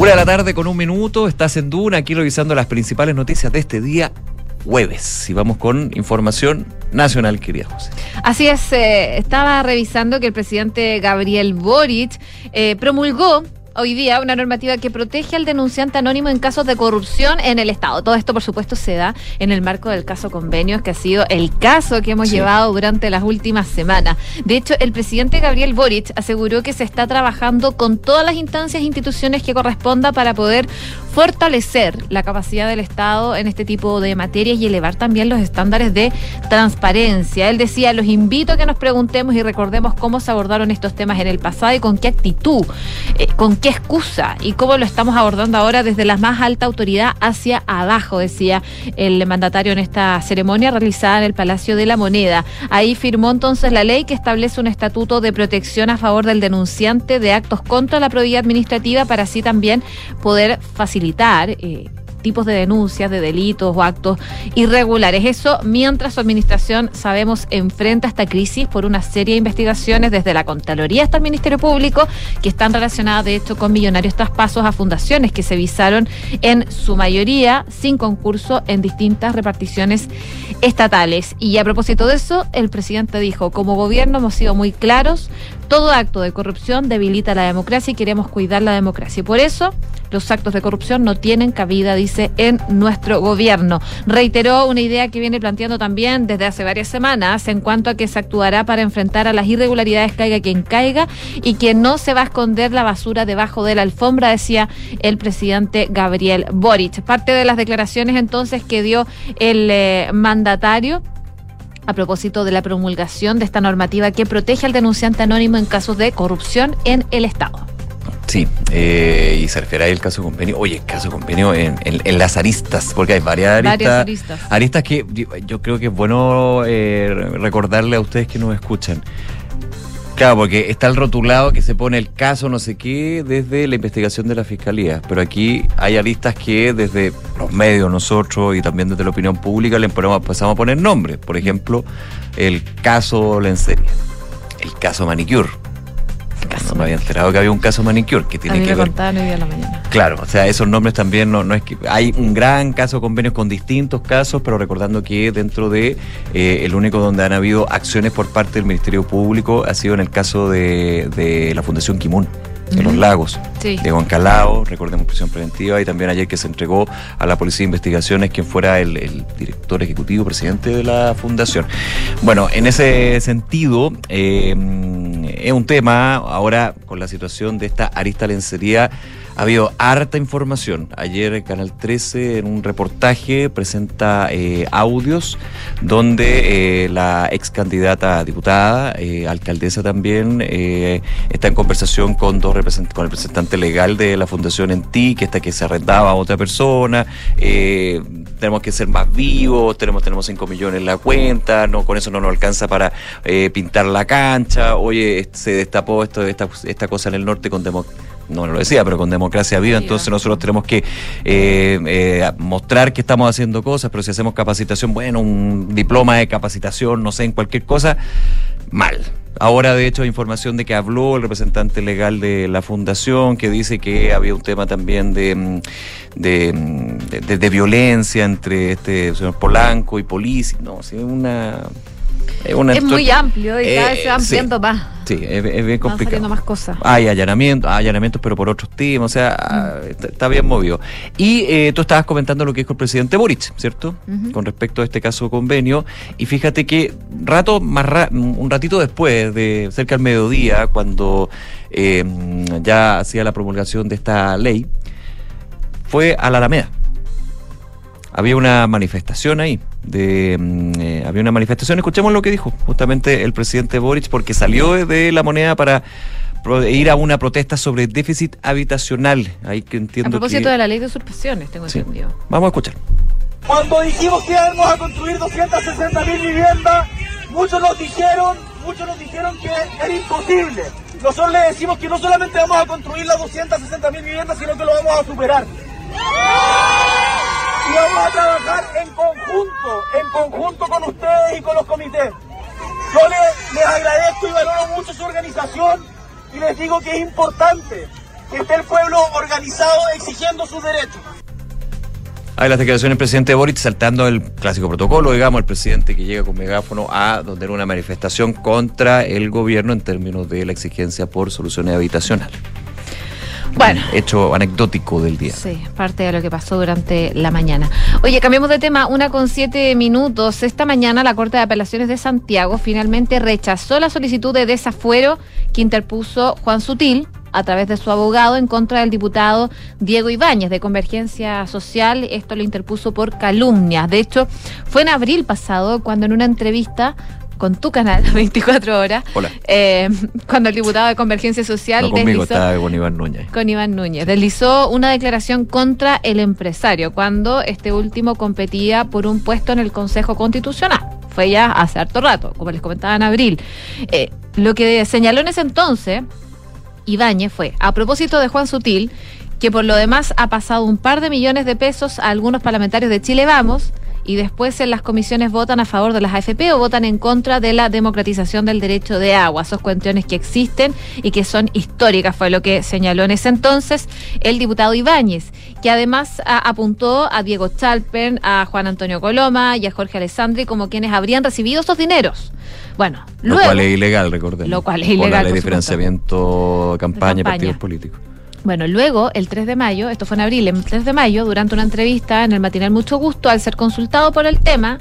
[SPEAKER 2] Una de la tarde con un minuto, estás en Duna, aquí revisando las principales noticias de este día jueves. Y vamos con información nacional, querida José.
[SPEAKER 1] Así es, eh, estaba revisando que el presidente Gabriel Boric eh, promulgó hoy día una normativa que protege al denunciante anónimo en casos de corrupción en el Estado. Todo esto, por supuesto, se da en el marco del caso convenios, que ha sido el caso que hemos
[SPEAKER 14] Sí.
[SPEAKER 1] llevado durante las últimas semanas. De hecho, el presidente Gabriel Boric aseguró que se está trabajando con todas las instancias e instituciones que corresponda para poder fortalecer la capacidad del Estado en este tipo de materias y elevar también los estándares de transparencia. Él decía, los invito a que nos preguntemos y recordemos cómo se abordaron estos temas en el pasado y con qué actitud, eh, con qué excusa y cómo lo estamos abordando ahora desde la más alta autoridad hacia abajo, decía el mandatario en esta ceremonia realizada en el Palacio de la Moneda. Ahí firmó entonces la ley que establece un estatuto de protección a favor del denunciante de actos contra la probidad administrativa para así también poder facilitar eh, tipos de denuncias de delitos o actos irregulares. Eso mientras su administración, sabemos, enfrenta esta crisis por una serie de investigaciones desde la Contraloría hasta el Ministerio Público que están relacionadas, de hecho, con millonarios traspasos a fundaciones que se visaron en su mayoría sin concurso en distintas reparticiones estatales. Y a propósito de eso, el presidente dijo, como gobierno hemos sido muy claros Todo acto de corrupción debilita la democracia y queremos cuidar la democracia. Y por eso los actos de corrupción no tienen cabida, dice, en nuestro gobierno. Reiteró una idea que viene planteando también desde hace varias semanas en cuanto a que se actuará para enfrentar a las irregularidades caiga quien caiga y que no se va a esconder la basura debajo de la alfombra, decía el presidente Gabriel Boric. Parte de las declaraciones entonces que dio el eh, mandatario a propósito de la promulgación de esta normativa que protege al denunciante anónimo en casos de corrupción en el Estado.
[SPEAKER 2] Sí, eh, y se refiere ahí el caso convenio. Oye, caso convenio en, en- en las aristas, porque hay varias aristas.
[SPEAKER 1] Varias aristas.
[SPEAKER 2] Aristas que yo, yo creo que es bueno eh, recordarle a ustedes que nos escuchan. Claro, porque está el rotulado que se pone el caso no sé qué desde la investigación de la fiscalía, pero aquí hay aristas que desde los medios, nosotros y también desde la opinión pública le ponemos, empezamos a poner nombres. Por ejemplo, el caso Lenceria, el caso Manicure. No me había enterado que había un caso Manicure que
[SPEAKER 1] A
[SPEAKER 2] tiene
[SPEAKER 1] mí
[SPEAKER 2] que
[SPEAKER 1] me
[SPEAKER 2] ver
[SPEAKER 1] hoy día la mañana.
[SPEAKER 2] Claro, o sea, esos nombres también no, no es que hay un gran caso de convenios con distintos casos, pero recordando que dentro de eh, el único donde han habido acciones por parte del Ministerio Público ha sido en el caso de, de la Fundación Kimun. De los lagos,
[SPEAKER 1] Sí.
[SPEAKER 2] de Calao, recordemos prisión preventiva, y también ayer que se entregó a la Policía de Investigaciones quien fuera el, el director ejecutivo, presidente de la fundación. Bueno, en ese sentido, eh, es un tema ahora con la situación de esta arista lencería. Ha habido harta información. Ayer el Canal 13 en un reportaje presenta eh, audios donde eh, la ex candidata diputada, eh, alcaldesa también, está en conversación con dos represent- con el representante legal de la Fundación en ti, que está que se arrendaba a otra persona. tenemos que ser más vivos, tenemos, tenemos 5 millones en la cuenta, no, con eso no nos alcanza para pintar la cancha. Oye, se destapó esto, esta, esta cosa en el norte con demo- no lo decía, pero con democracia viva, entonces nosotros tenemos que eh, eh, mostrar que estamos haciendo cosas, pero si hacemos capacitación, bueno, un diploma de capacitación, no sé, en cualquier cosa, mal. Ahora, de hecho, hay información de que habló el representante legal de la fundación, que dice que había un tema también de, mm, de, mm, de- de- violencia entre este señor Polanco y Polici. No, sí, una... Es, una
[SPEAKER 1] Es muy amplio y cada
[SPEAKER 2] Eh,
[SPEAKER 1] vez se va
[SPEAKER 2] sí.
[SPEAKER 1] ampliando más.
[SPEAKER 2] Sí, es, es bien complicado.
[SPEAKER 1] más cosas.
[SPEAKER 2] Hay allanamientos, hay allanamientos, pero por otros temas, o sea, ah, está, bien movido. Y eh, tú estabas comentando lo que dijo el presidente Boric, ¿cierto? Con respecto a este caso convenio. Y fíjate que rato más ra- un ratito después, de cerca al mediodía, cuando eh, ya hacía la promulgación de esta ley, fue a la Alameda. Había una manifestación ahí. De, mm, eh, había una manifestación, escuchemos lo que dijo justamente el presidente Boric, porque salió de la moneda para ir a una protesta sobre déficit habitacional. Ahí que
[SPEAKER 1] A
[SPEAKER 2] entiendo
[SPEAKER 1] propósito
[SPEAKER 2] que...
[SPEAKER 1] de la ley de usurpaciones, tengo
[SPEAKER 2] Sí.
[SPEAKER 1] entendido.
[SPEAKER 2] Vamos a escuchar.
[SPEAKER 14] Cuando dijimos que íbamos a construir 260 mil viviendas, muchos nos dijeron, muchos nos dijeron que era imposible. Nosotros les decimos que no solamente vamos a construir las 260 mil viviendas, sino que lo vamos a superar. Y vamos a trabajar en conjunto, en conjunto con ustedes y con los comités. Yo les, les agradezco y valoro mucho su organización y les digo que es importante que esté el pueblo organizado exigiendo sus derechos.
[SPEAKER 2] Hay las declaraciones del presidente Boric saltando el clásico protocolo, digamos, el presidente que llega con megáfono a donde era una manifestación contra el gobierno en términos de la exigencia por soluciones habitacionales.
[SPEAKER 1] Bueno.
[SPEAKER 2] Hecho anecdótico del día.
[SPEAKER 1] Sí, parte de lo que pasó durante la mañana. Oye, cambiamos de tema, una con siete minutos. Esta mañana la Corte de Apelaciones de Santiago finalmente rechazó la solicitud de desafuero que interpuso Juan Sutil a través de su abogado en contra del diputado Diego Ibáñez de Convergencia Social. Esto lo interpuso por calumnias. De hecho, fue en abril pasado cuando en una entrevista con tu canal *laughs* 24 horas,
[SPEAKER 2] Hola.
[SPEAKER 1] eh, cuando el diputado de Convergencia Social
[SPEAKER 2] No conmigo,
[SPEAKER 1] deslizó-
[SPEAKER 2] estaba con Iván Núñez.
[SPEAKER 1] con Iván Núñez. Deslizó una declaración contra el empresario cuando este último competía por un puesto en el Consejo Constitucional. Fue ya hace harto rato, como les comentaba en abril. Eh, lo que señaló en ese entonces Ibáñez fue, a propósito de Juan Sutil, que por lo demás ha pasado un par de millones de pesos a algunos parlamentarios de Chile Vamos, y después en las comisiones votan a favor de las AFP o votan en contra de la democratización del derecho de agua. Esos cuestiones que existen y que son históricas, fue lo que señaló en ese entonces el diputado Ibáñez, que además a, apuntó a Diego Chalpen, a Juan Antonio Coloma y a Jorge Alessandri como quienes habrían recibido esos dineros. Bueno,
[SPEAKER 2] lo
[SPEAKER 1] luego,
[SPEAKER 2] cual es ilegal, recordemos.
[SPEAKER 1] Lo cual es
[SPEAKER 2] Por
[SPEAKER 1] ilegal,
[SPEAKER 2] la ley
[SPEAKER 1] por
[SPEAKER 2] de
[SPEAKER 1] supuesto.
[SPEAKER 2] financiamiento, campaña,
[SPEAKER 1] campaña.
[SPEAKER 2] partidos políticos.
[SPEAKER 1] Bueno, luego, el 3 de mayo, esto fue en abril, el 3 de mayo, durante una entrevista en el matinal Mucho Gusto, al ser consultado por el tema,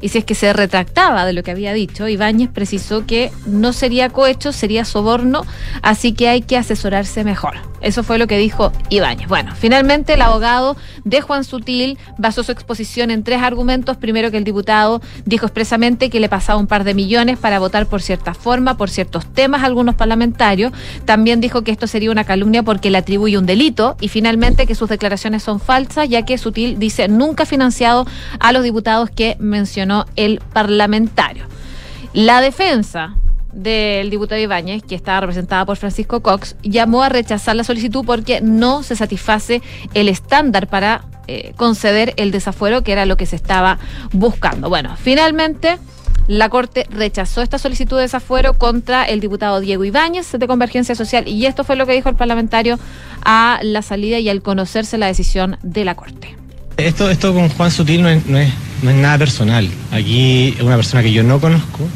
[SPEAKER 1] y si es que se retractaba de lo que había dicho, Ibáñez precisó que no sería cohecho, sería soborno, así que hay que asesorarse mejor. Eso fue lo que dijo Ibáñez. Bueno, finalmente el abogado de Juan Sutil basó su exposición en tres argumentos. Primero que el diputado dijo expresamente que le pasaba un par de millones para votar por cierta forma, por ciertos temas a algunos parlamentarios. También dijo que esto sería una calumnia porque le atribuye un delito. Y finalmente que sus declaraciones son falsas, ya que Sutil dice nunca ha financiado a los diputados que mencionó el parlamentario. La defensa del diputado Ibáñez, que estaba representada por Francisco Cox, llamó a rechazar la solicitud porque no se satisface el estándar para eh, conceder el desafuero, que era lo que se estaba buscando. Bueno, finalmente la Corte rechazó esta solicitud de desafuero contra el diputado Diego Ibáñez de Convergencia Social y esto fue lo que dijo el parlamentario a la salida y al conocerse la decisión de la Corte.
[SPEAKER 15] Esto, esto con Juan Sutil no es, no, es, no es nada personal. Aquí es una persona que yo no conozco,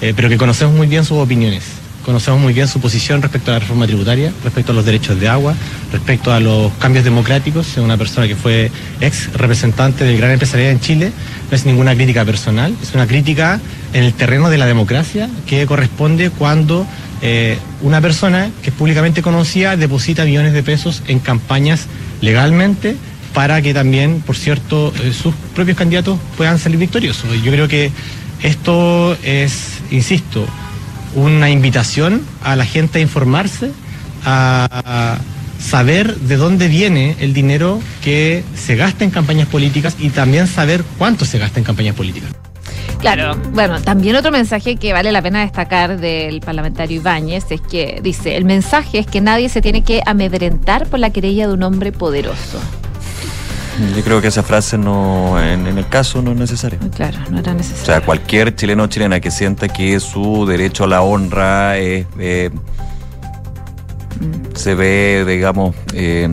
[SPEAKER 15] eh, pero que conocemos muy bien sus opiniones. Conocemos muy bien su posición respecto a la reforma tributaria, respecto a los derechos de agua, respecto a los cambios democráticos. Es una persona que fue ex representante del gran empresariado en Chile. No es ninguna crítica personal, es una crítica en el terreno de la democracia que corresponde cuando eh, una persona que es públicamente conocida deposita millones de pesos en campañas legalmente para que también, por cierto, eh, sus propios candidatos puedan salir victoriosos. Y Yo creo que esto es, insisto, una invitación a la gente a informarse, a, a saber de dónde viene el dinero que se gasta en campañas políticas y también saber cuánto se gasta en campañas políticas.
[SPEAKER 1] Claro, bueno, también otro mensaje que vale la pena destacar del parlamentario Ibáñez es que dice, el mensaje es que nadie se tiene que amedrentar por la querella de un hombre poderoso. *laughs*
[SPEAKER 2] Yo creo que esa frase no, en, en el caso no es necesaria.
[SPEAKER 1] Claro, no era
[SPEAKER 2] O
[SPEAKER 1] necesario.
[SPEAKER 2] sea, cualquier chileno o chilena que sienta que su derecho a la honra es, eh, se ve, digamos, eh,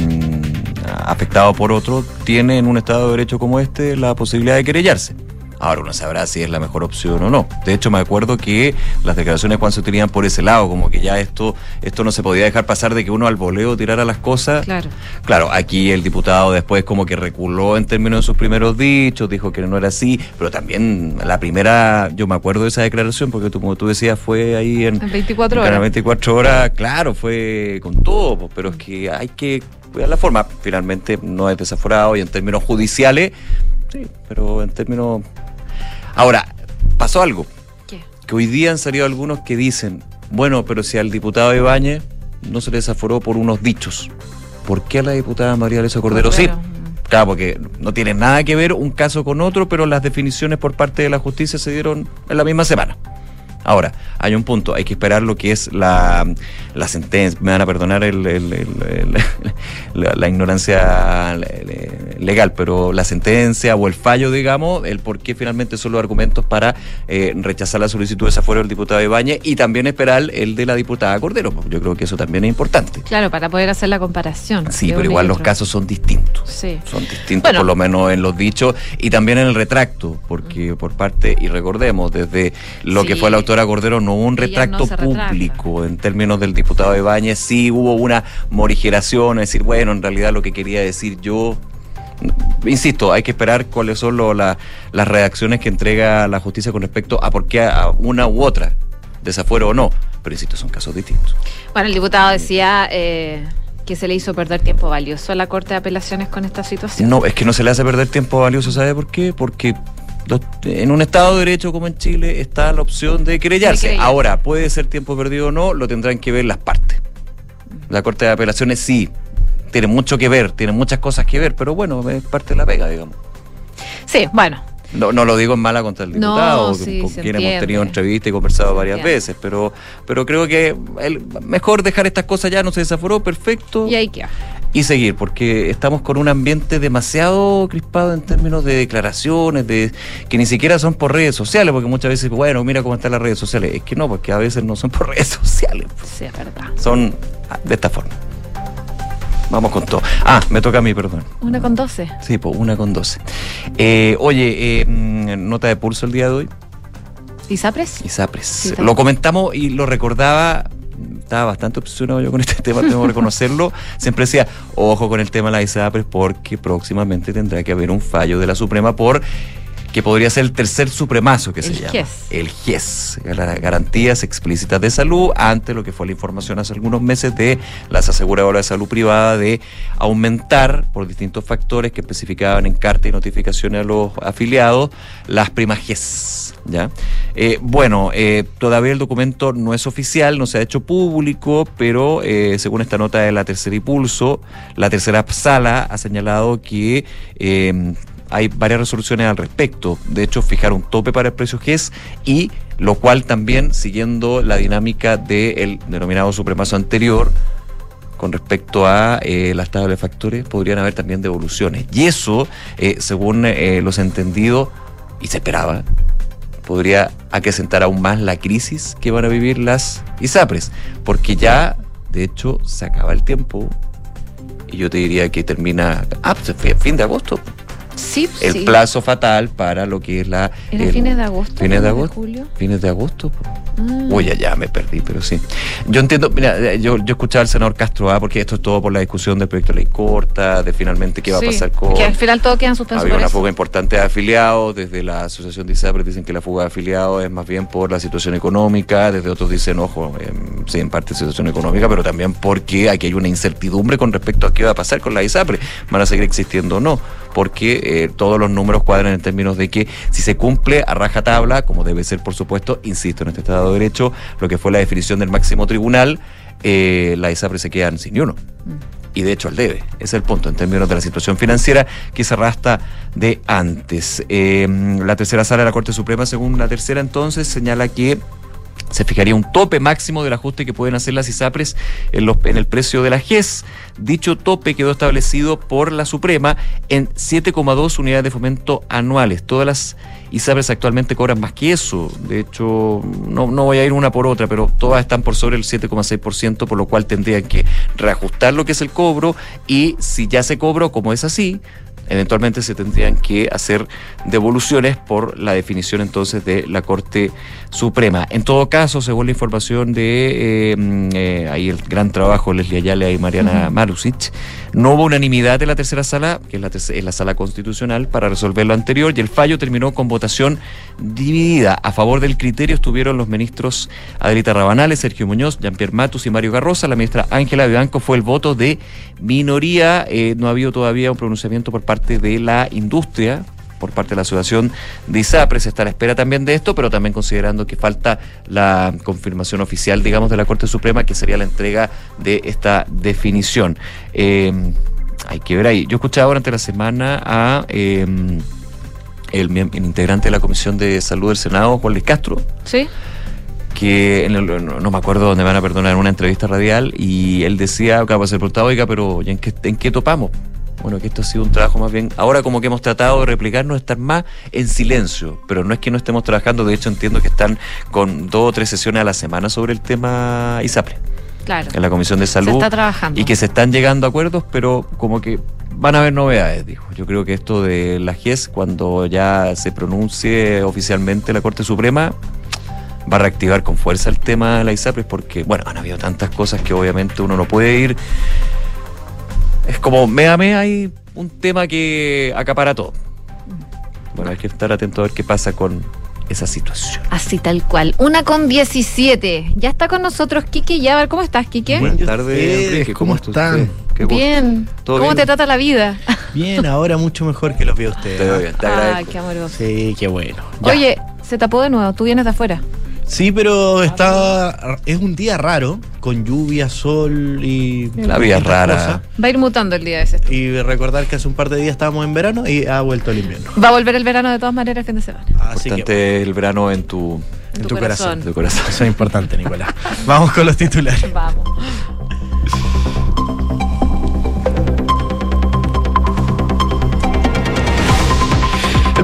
[SPEAKER 2] afectado por otro, tiene en un Estado de Derecho como este la posibilidad de querellarse. Ahora uno sabrá si es la mejor opción o no. De hecho, me acuerdo que las declaraciones cuando se tenían por ese lado, como que ya esto, esto no se podía dejar pasar de que uno al voleo tirara las cosas.
[SPEAKER 1] Claro.
[SPEAKER 2] Claro, aquí el diputado después como que reculó en términos de sus primeros dichos, dijo que no era así, pero también la primera, yo me acuerdo de esa declaración, porque tú, como tú decías, fue ahí en,
[SPEAKER 1] En 24
[SPEAKER 2] en
[SPEAKER 1] horas.
[SPEAKER 2] Canal 24 horas, claro, fue con todo, pero es que hay que cuidar la forma. Finalmente no es desaforado y en términos judiciales, sí, pero en términos... Ahora, pasó algo.
[SPEAKER 1] ¿Qué?
[SPEAKER 2] Que hoy día han salido algunos que dicen, bueno, pero si al diputado Ibáñez no se le desaforó por unos dichos, ¿por qué a la diputada María Luisa Cordero sí? Claro, porque no tiene nada que ver un caso con otro, pero las definiciones por parte de la justicia se dieron en la misma semana. Ahora, hay un punto, hay que esperar lo que es la, la sentencia, me van a perdonar el- el- el- el- *laughs* la, la ignorancia le- legal, pero la sentencia o el fallo, digamos, el por qué finalmente son los argumentos para eh, rechazar la solicitud de desafuero del diputado Ibáñez y también esperar el de la diputada Cordero. Yo creo que eso también es importante.
[SPEAKER 1] Claro, para poder hacer la comparación.
[SPEAKER 2] Sí, pero igual los casos son distintos.
[SPEAKER 1] Sí.
[SPEAKER 2] Son distintos,
[SPEAKER 1] Bueno.
[SPEAKER 2] por lo menos en los dichos y también en el retracto, porque por parte, y recordemos, desde lo que fue la autora Cordero, no hubo un retracto
[SPEAKER 1] no
[SPEAKER 2] público en términos del diputado Ibáñez, sí hubo una morigeración, es decir, bueno, en realidad lo que quería decir yo. Insisto, hay que esperar cuáles son lo- la- las reacciones que entrega la justicia con respecto a por qué a una u otra, desafuero o no. Pero insisto, son casos distintos.
[SPEAKER 1] Bueno, el diputado decía eh, que se le hizo perder tiempo valioso a la Corte de Apelaciones con esta situación.
[SPEAKER 2] No, es que no se le hace perder tiempo valioso, ¿sabe por qué? Porque los- en un Estado de Derecho como en Chile está la opción de querellarse.
[SPEAKER 1] De.
[SPEAKER 2] Ahora, puede ser tiempo perdido o no, lo tendrán que ver las partes. La Corte de Apelaciones sí, tiene mucho que ver, tiene muchas cosas que ver, pero bueno, es parte de la pega, digamos.
[SPEAKER 1] Sí, bueno.
[SPEAKER 2] No, no lo digo en mala contra el
[SPEAKER 1] No,
[SPEAKER 2] diputado,
[SPEAKER 1] sí,
[SPEAKER 2] con quien hemos tenido entrevista y conversado varias
[SPEAKER 1] entiende.
[SPEAKER 2] veces, pero, pero creo que el- mejor dejar estas cosas ya, no se desaforó, perfecto.
[SPEAKER 1] Y ahí queda.
[SPEAKER 2] Y seguir, porque estamos con un ambiente demasiado crispado en términos de declaraciones, de que ni siquiera son por redes sociales, porque muchas veces, bueno, mira cómo están las redes sociales. Es que no, porque a veces no son por *laughs* redes sociales,
[SPEAKER 1] Sí, es verdad.
[SPEAKER 2] son ah, de esta forma. Vamos con todo. Ah, me toca a mí, perdón.
[SPEAKER 1] Una con 12.
[SPEAKER 2] Sí, pues una con doce. Eh, oye, eh, mm, nota de pulso el día de hoy.
[SPEAKER 1] ¿Isapres?
[SPEAKER 2] ISAPRES.
[SPEAKER 1] Sí, también.
[SPEAKER 2] lo comentamos y lo recordaba. Estaba bastante obsesionado yo con este *laughs* tema, tengo que reconocerlo. Siempre decía, ojo con el tema de la ISAPRES porque próximamente tendrá que haber un fallo de la Suprema por que podría ser el tercer supremazo que se
[SPEAKER 1] El
[SPEAKER 2] llama.
[SPEAKER 1] GES.
[SPEAKER 2] El GES, Gar- garantías explícitas de salud, ante lo que fue la información hace algunos meses de las aseguradoras de salud privada de aumentar por distintos factores que especificaban en carta y notificaciones a los afiliados las primas GES. ¿ya? Eh, bueno, eh, todavía el documento no es oficial, no se ha hecho público, pero eh, según esta nota de la tercera impulso, la tercera sala ha señalado que hay varias resoluciones al respecto. De hecho, fijar un tope para el precio GES y lo cual también, siguiendo la dinámica del denominado supremazo anterior, con respecto a eh, las tablas de factores, podrían haber también devoluciones. Y eso, eh, según eh, los entendidos, y se esperaba, podría acrecentar aún más la crisis que van a vivir las ISAPRES, porque ya, de hecho, se acaba el tiempo y yo te diría que termina ah, pues, fi- fin de agosto.
[SPEAKER 1] Sí,
[SPEAKER 2] El
[SPEAKER 1] sí.
[SPEAKER 2] plazo fatal para lo que es la...
[SPEAKER 1] ¿Era
[SPEAKER 2] el-
[SPEAKER 1] fines de agosto?
[SPEAKER 2] Fines de agosto.
[SPEAKER 1] julio?
[SPEAKER 2] Fines de agosto.
[SPEAKER 1] Ah.
[SPEAKER 2] Uy, ya, ya me perdí, pero sí. Yo entiendo, mira, eh, yo, yo escuchaba al senador Castro, ah, porque esto es todo por la discusión del proyecto de ley corta, de finalmente qué va
[SPEAKER 1] Sí,
[SPEAKER 2] a pasar con...
[SPEAKER 1] Que al final todo queda en suspenso
[SPEAKER 2] Había una fuga importante de afiliados, desde la Asociación de ISAPRES dicen que la fuga de afiliados es más bien por la situación económica, desde otros dicen, ojo, em, sí, en parte situación económica, pero también porque aquí hay una incertidumbre con respecto a qué va a pasar con la ISAPRE, van a seguir existiendo o no, porque eh, todos los números cuadran en términos de que si se cumple a rajatabla, como debe ser por supuesto, insisto, en este Estado de Derecho, lo que fue la definición del máximo tribunal, eh, la ISAPRE se quedan sin uno y de hecho al debe. Es el punto en términos de la situación financiera que se arrastra de antes. Eh, la tercera sala de la Corte Suprema, según la tercera entonces, señala que se fijaría un tope máximo del ajuste que pueden hacer las ISAPRES en, el precio de la GES. Dicho tope quedó establecido por la Suprema en 7,2 unidades de fomento anuales. Todas las ISAPRES actualmente cobran más que eso. De hecho, no, no voy a ir una por otra, pero todas están por sobre el 7,6%, por lo cual tendrían que reajustar lo que es el cobro y si ya se cobró como es así, eventualmente se tendrían que hacer devoluciones por la definición entonces de la Corte Suprema. En todo caso, según la información de eh, mm, eh, ahí el gran trabajo de Leslie Ayala y Mariana
[SPEAKER 16] Ujú.
[SPEAKER 2] Marusic, no hubo unanimidad en la tercera sala, que es la, terce- es la sala constitucional, para resolver lo anterior y el fallo terminó con votación dividida. A favor del criterio estuvieron los ministros Adelita Rabanales, Sergio Muñoz, Jean-Pierre Matus y Mario Garrosa. La ministra Ángela Vivanco fue el voto de minoría. Eh, no ha habido todavía un pronunciamiento por parte de la industria por parte de la Asociación de ISAPRES. Se está a la espera también de esto, pero también considerando que falta la confirmación oficial, digamos, de la Corte Suprema, que sería la entrega de esta definición. Eh, hay que ver ahí. Yo escuchaba durante la semana a eh, el, integrante de la Comisión de Salud del Senado, Juan Luis Castro,
[SPEAKER 1] Sí.
[SPEAKER 2] que en el- no, no me acuerdo dónde van a perdonar en una entrevista radial y él decía, acaba de ser preguntado, oiga, pero ¿y en qué, en qué topamos? Bueno, que esto ha sido un trabajo más bien, ahora como que hemos tratado de replicarnos, estar más en silencio, pero no es que no estemos trabajando, de hecho entiendo que están con dos o tres sesiones a la semana sobre el tema ISAPRE,
[SPEAKER 1] Claro.
[SPEAKER 2] en la Comisión de Salud,
[SPEAKER 1] Se está trabajando.
[SPEAKER 2] y que se están llegando a acuerdos, pero como que van a haber novedades, dijo. Yo creo que esto de la GES, cuando ya se pronuncie oficialmente la Corte Suprema, va a reactivar con fuerza el tema de la ISAPRES porque, bueno, han habido tantas cosas que obviamente uno no puede ir. Es como, me a me hay un tema que acapara todo. Bueno, hay que estar atento a ver qué pasa con esa situación.
[SPEAKER 1] Así tal cual. Una con 17. Ya está con nosotros Quique Yabar. ¿Cómo estás, Quique?
[SPEAKER 2] Buenas tardes, Enrique.
[SPEAKER 16] ¿cómo
[SPEAKER 2] está
[SPEAKER 16] están?
[SPEAKER 1] Bien.
[SPEAKER 2] ¿Todo
[SPEAKER 1] ¿Cómo
[SPEAKER 2] bien?
[SPEAKER 1] te trata la vida?
[SPEAKER 16] Bien, ahora mucho mejor que los veo ustedes.
[SPEAKER 2] Te veo bien, te
[SPEAKER 1] Ay,
[SPEAKER 2] agradezco.
[SPEAKER 1] qué amoroso.
[SPEAKER 16] Sí, qué bueno. Ya.
[SPEAKER 1] Oye, se tapó de nuevo. Tú vienes de afuera.
[SPEAKER 16] Sí, pero está es un día raro, con lluvia, sol y...
[SPEAKER 2] La vida es rara.
[SPEAKER 16] cosas.
[SPEAKER 1] Va a ir mutando el día ese.
[SPEAKER 16] Y recordar que hace un par de días estábamos en verano y ha vuelto el invierno.
[SPEAKER 1] Va a volver el verano de todas maneras el fin de semana.
[SPEAKER 16] Así que
[SPEAKER 2] el verano en tu,
[SPEAKER 1] En tu corazón.
[SPEAKER 2] en tu corazón.
[SPEAKER 16] eso es importante, Nicolás. Vamos con los titulares.
[SPEAKER 1] Vamos.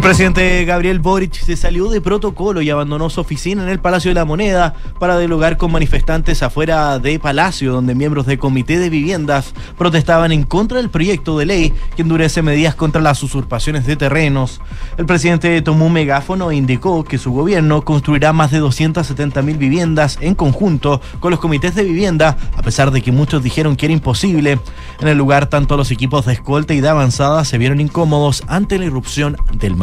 [SPEAKER 16] Presidente Gabriel Boric se salió de protocolo y abandonó su oficina en el Palacio de la Moneda para dialogar con manifestantes afuera de Palacio, donde miembros del Comité de Viviendas protestaban en contra del proyecto de ley que endurece medidas contra las usurpaciones de terrenos. El presidente tomó un megáfono e indicó que su gobierno construirá más de 270 mil viviendas en conjunto con los comités de vivienda, a pesar de que muchos dijeron que era imposible. En el lugar, tanto los equipos de escolta y de avanzada se vieron incómodos ante la irrupción del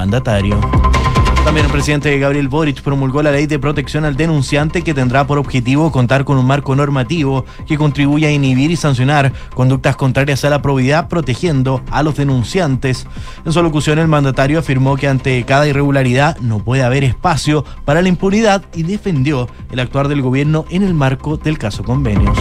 [SPEAKER 16] También el presidente Gabriel Boric promulgó la ley de protección al denunciante que tendrá por objetivo contar con un marco normativo que contribuya a inhibir y sancionar conductas contrarias a la probidad protegiendo a los denunciantes. En su locución el mandatario afirmó que ante cada irregularidad no puede haber espacio para la impunidad y defendió el actuar del gobierno en el marco del caso convenios.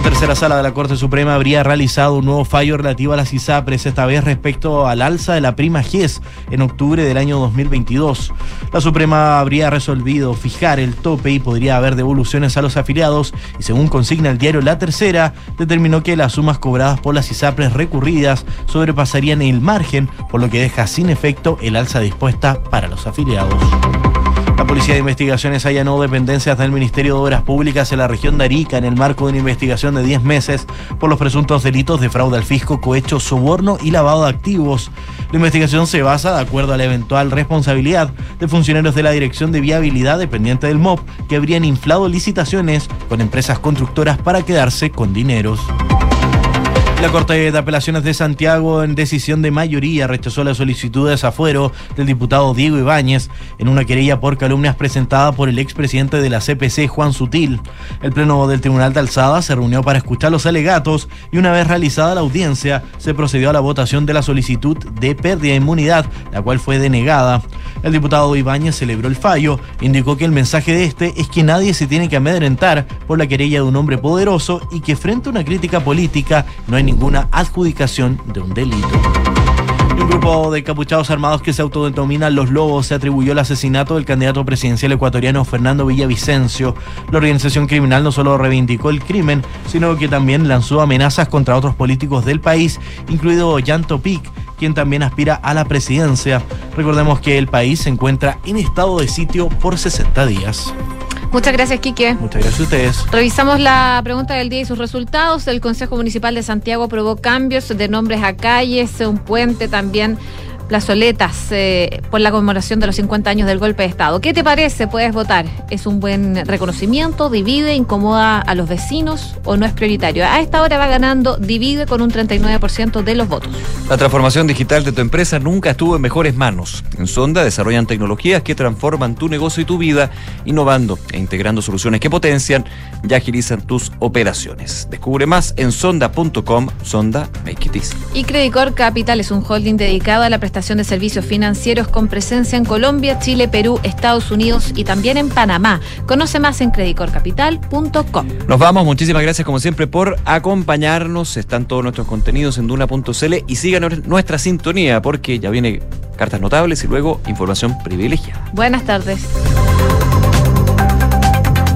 [SPEAKER 16] La tercera sala de la Corte Suprema habría realizado un nuevo fallo relativo a las ISAPRES, esta vez respecto al alza de la prima GES en octubre del año 2022. La Suprema habría resolvido fijar el tope y podría haber devoluciones a los afiliados y según consigna el diario La Tercera, determinó que las sumas cobradas por las ISAPRES recurridas sobrepasarían el margen, por lo que deja sin efecto el alza dispuesta para los afiliados. La Policía de Investigaciones allanó dependencias del Ministerio de Obras Públicas en la región de Arica en el marco de una investigación de 10 meses por los presuntos delitos de fraude al fisco, cohecho, soborno y lavado de activos. La investigación se basa de acuerdo a la eventual responsabilidad de funcionarios de la Dirección de Viabilidad dependiente del MOP que habrían inflado licitaciones con empresas constructoras para quedarse con dineros. La Corte de Apelaciones de Santiago, en decisión de mayoría, rechazó la solicitud de desafuero del diputado Diego Ibáñez en una querella por calumnias presentada por el expresidente de la CPC, Juan Sutil. El Pleno del Tribunal de Alzada se reunió para escuchar los alegatos y una vez realizada la audiencia, se procedió a la votación de la solicitud de pérdida de inmunidad, la cual fue denegada. El diputado Ibáñez celebró el fallo, indicó que el mensaje de este es que nadie se tiene que amedrentar por la querella de un hombre poderoso y que frente a una crítica política no hay ninguna adjudicación de un delito. Un grupo de capuchados armados que se autodenominan Los Lobos se atribuyó el asesinato del candidato presidencial ecuatoriano Fernando Villavicencio. La organización criminal no solo reivindicó el crimen, sino que también lanzó amenazas contra otros políticos del país, incluido Jan Topic, quien también aspira a la presidencia. Recordemos que el país se encuentra en estado de sitio por 60 días.
[SPEAKER 1] Muchas gracias, Quique.
[SPEAKER 16] Muchas gracias a ustedes.
[SPEAKER 1] Revisamos la pregunta del día y sus resultados. El Consejo Municipal de Santiago aprobó cambios de nombres a calles, un puente también plazoletas eh, por la conmemoración de los 50 años del golpe de Estado. ¿Qué te parece? Puedes votar. ¿Es un buen reconocimiento? ¿Divide? ¿Incomoda a los vecinos? ¿O no es prioritario? A esta hora va ganando Divide con un 39% de los votos.
[SPEAKER 2] La transformación digital de tu empresa nunca estuvo en mejores manos. En Sonda desarrollan tecnologías que transforman tu negocio y tu vida, innovando e integrando soluciones que potencian y agilizan tus operaciones. Descubre más en sonda.com. Sonda, make it easy.
[SPEAKER 1] Y Credicor Capital es un holding dedicado a la prestación de servicios financieros con presencia en Colombia, Chile, Perú, Estados Unidos y también en Panamá. Conoce más en credicorcapital.com.
[SPEAKER 2] Nos vamos, muchísimas gracias como siempre por acompañarnos. Están todos nuestros contenidos en duna.cl y sigan nuestra sintonía porque ya viene cartas notables y luego información privilegiada.
[SPEAKER 1] Buenas tardes.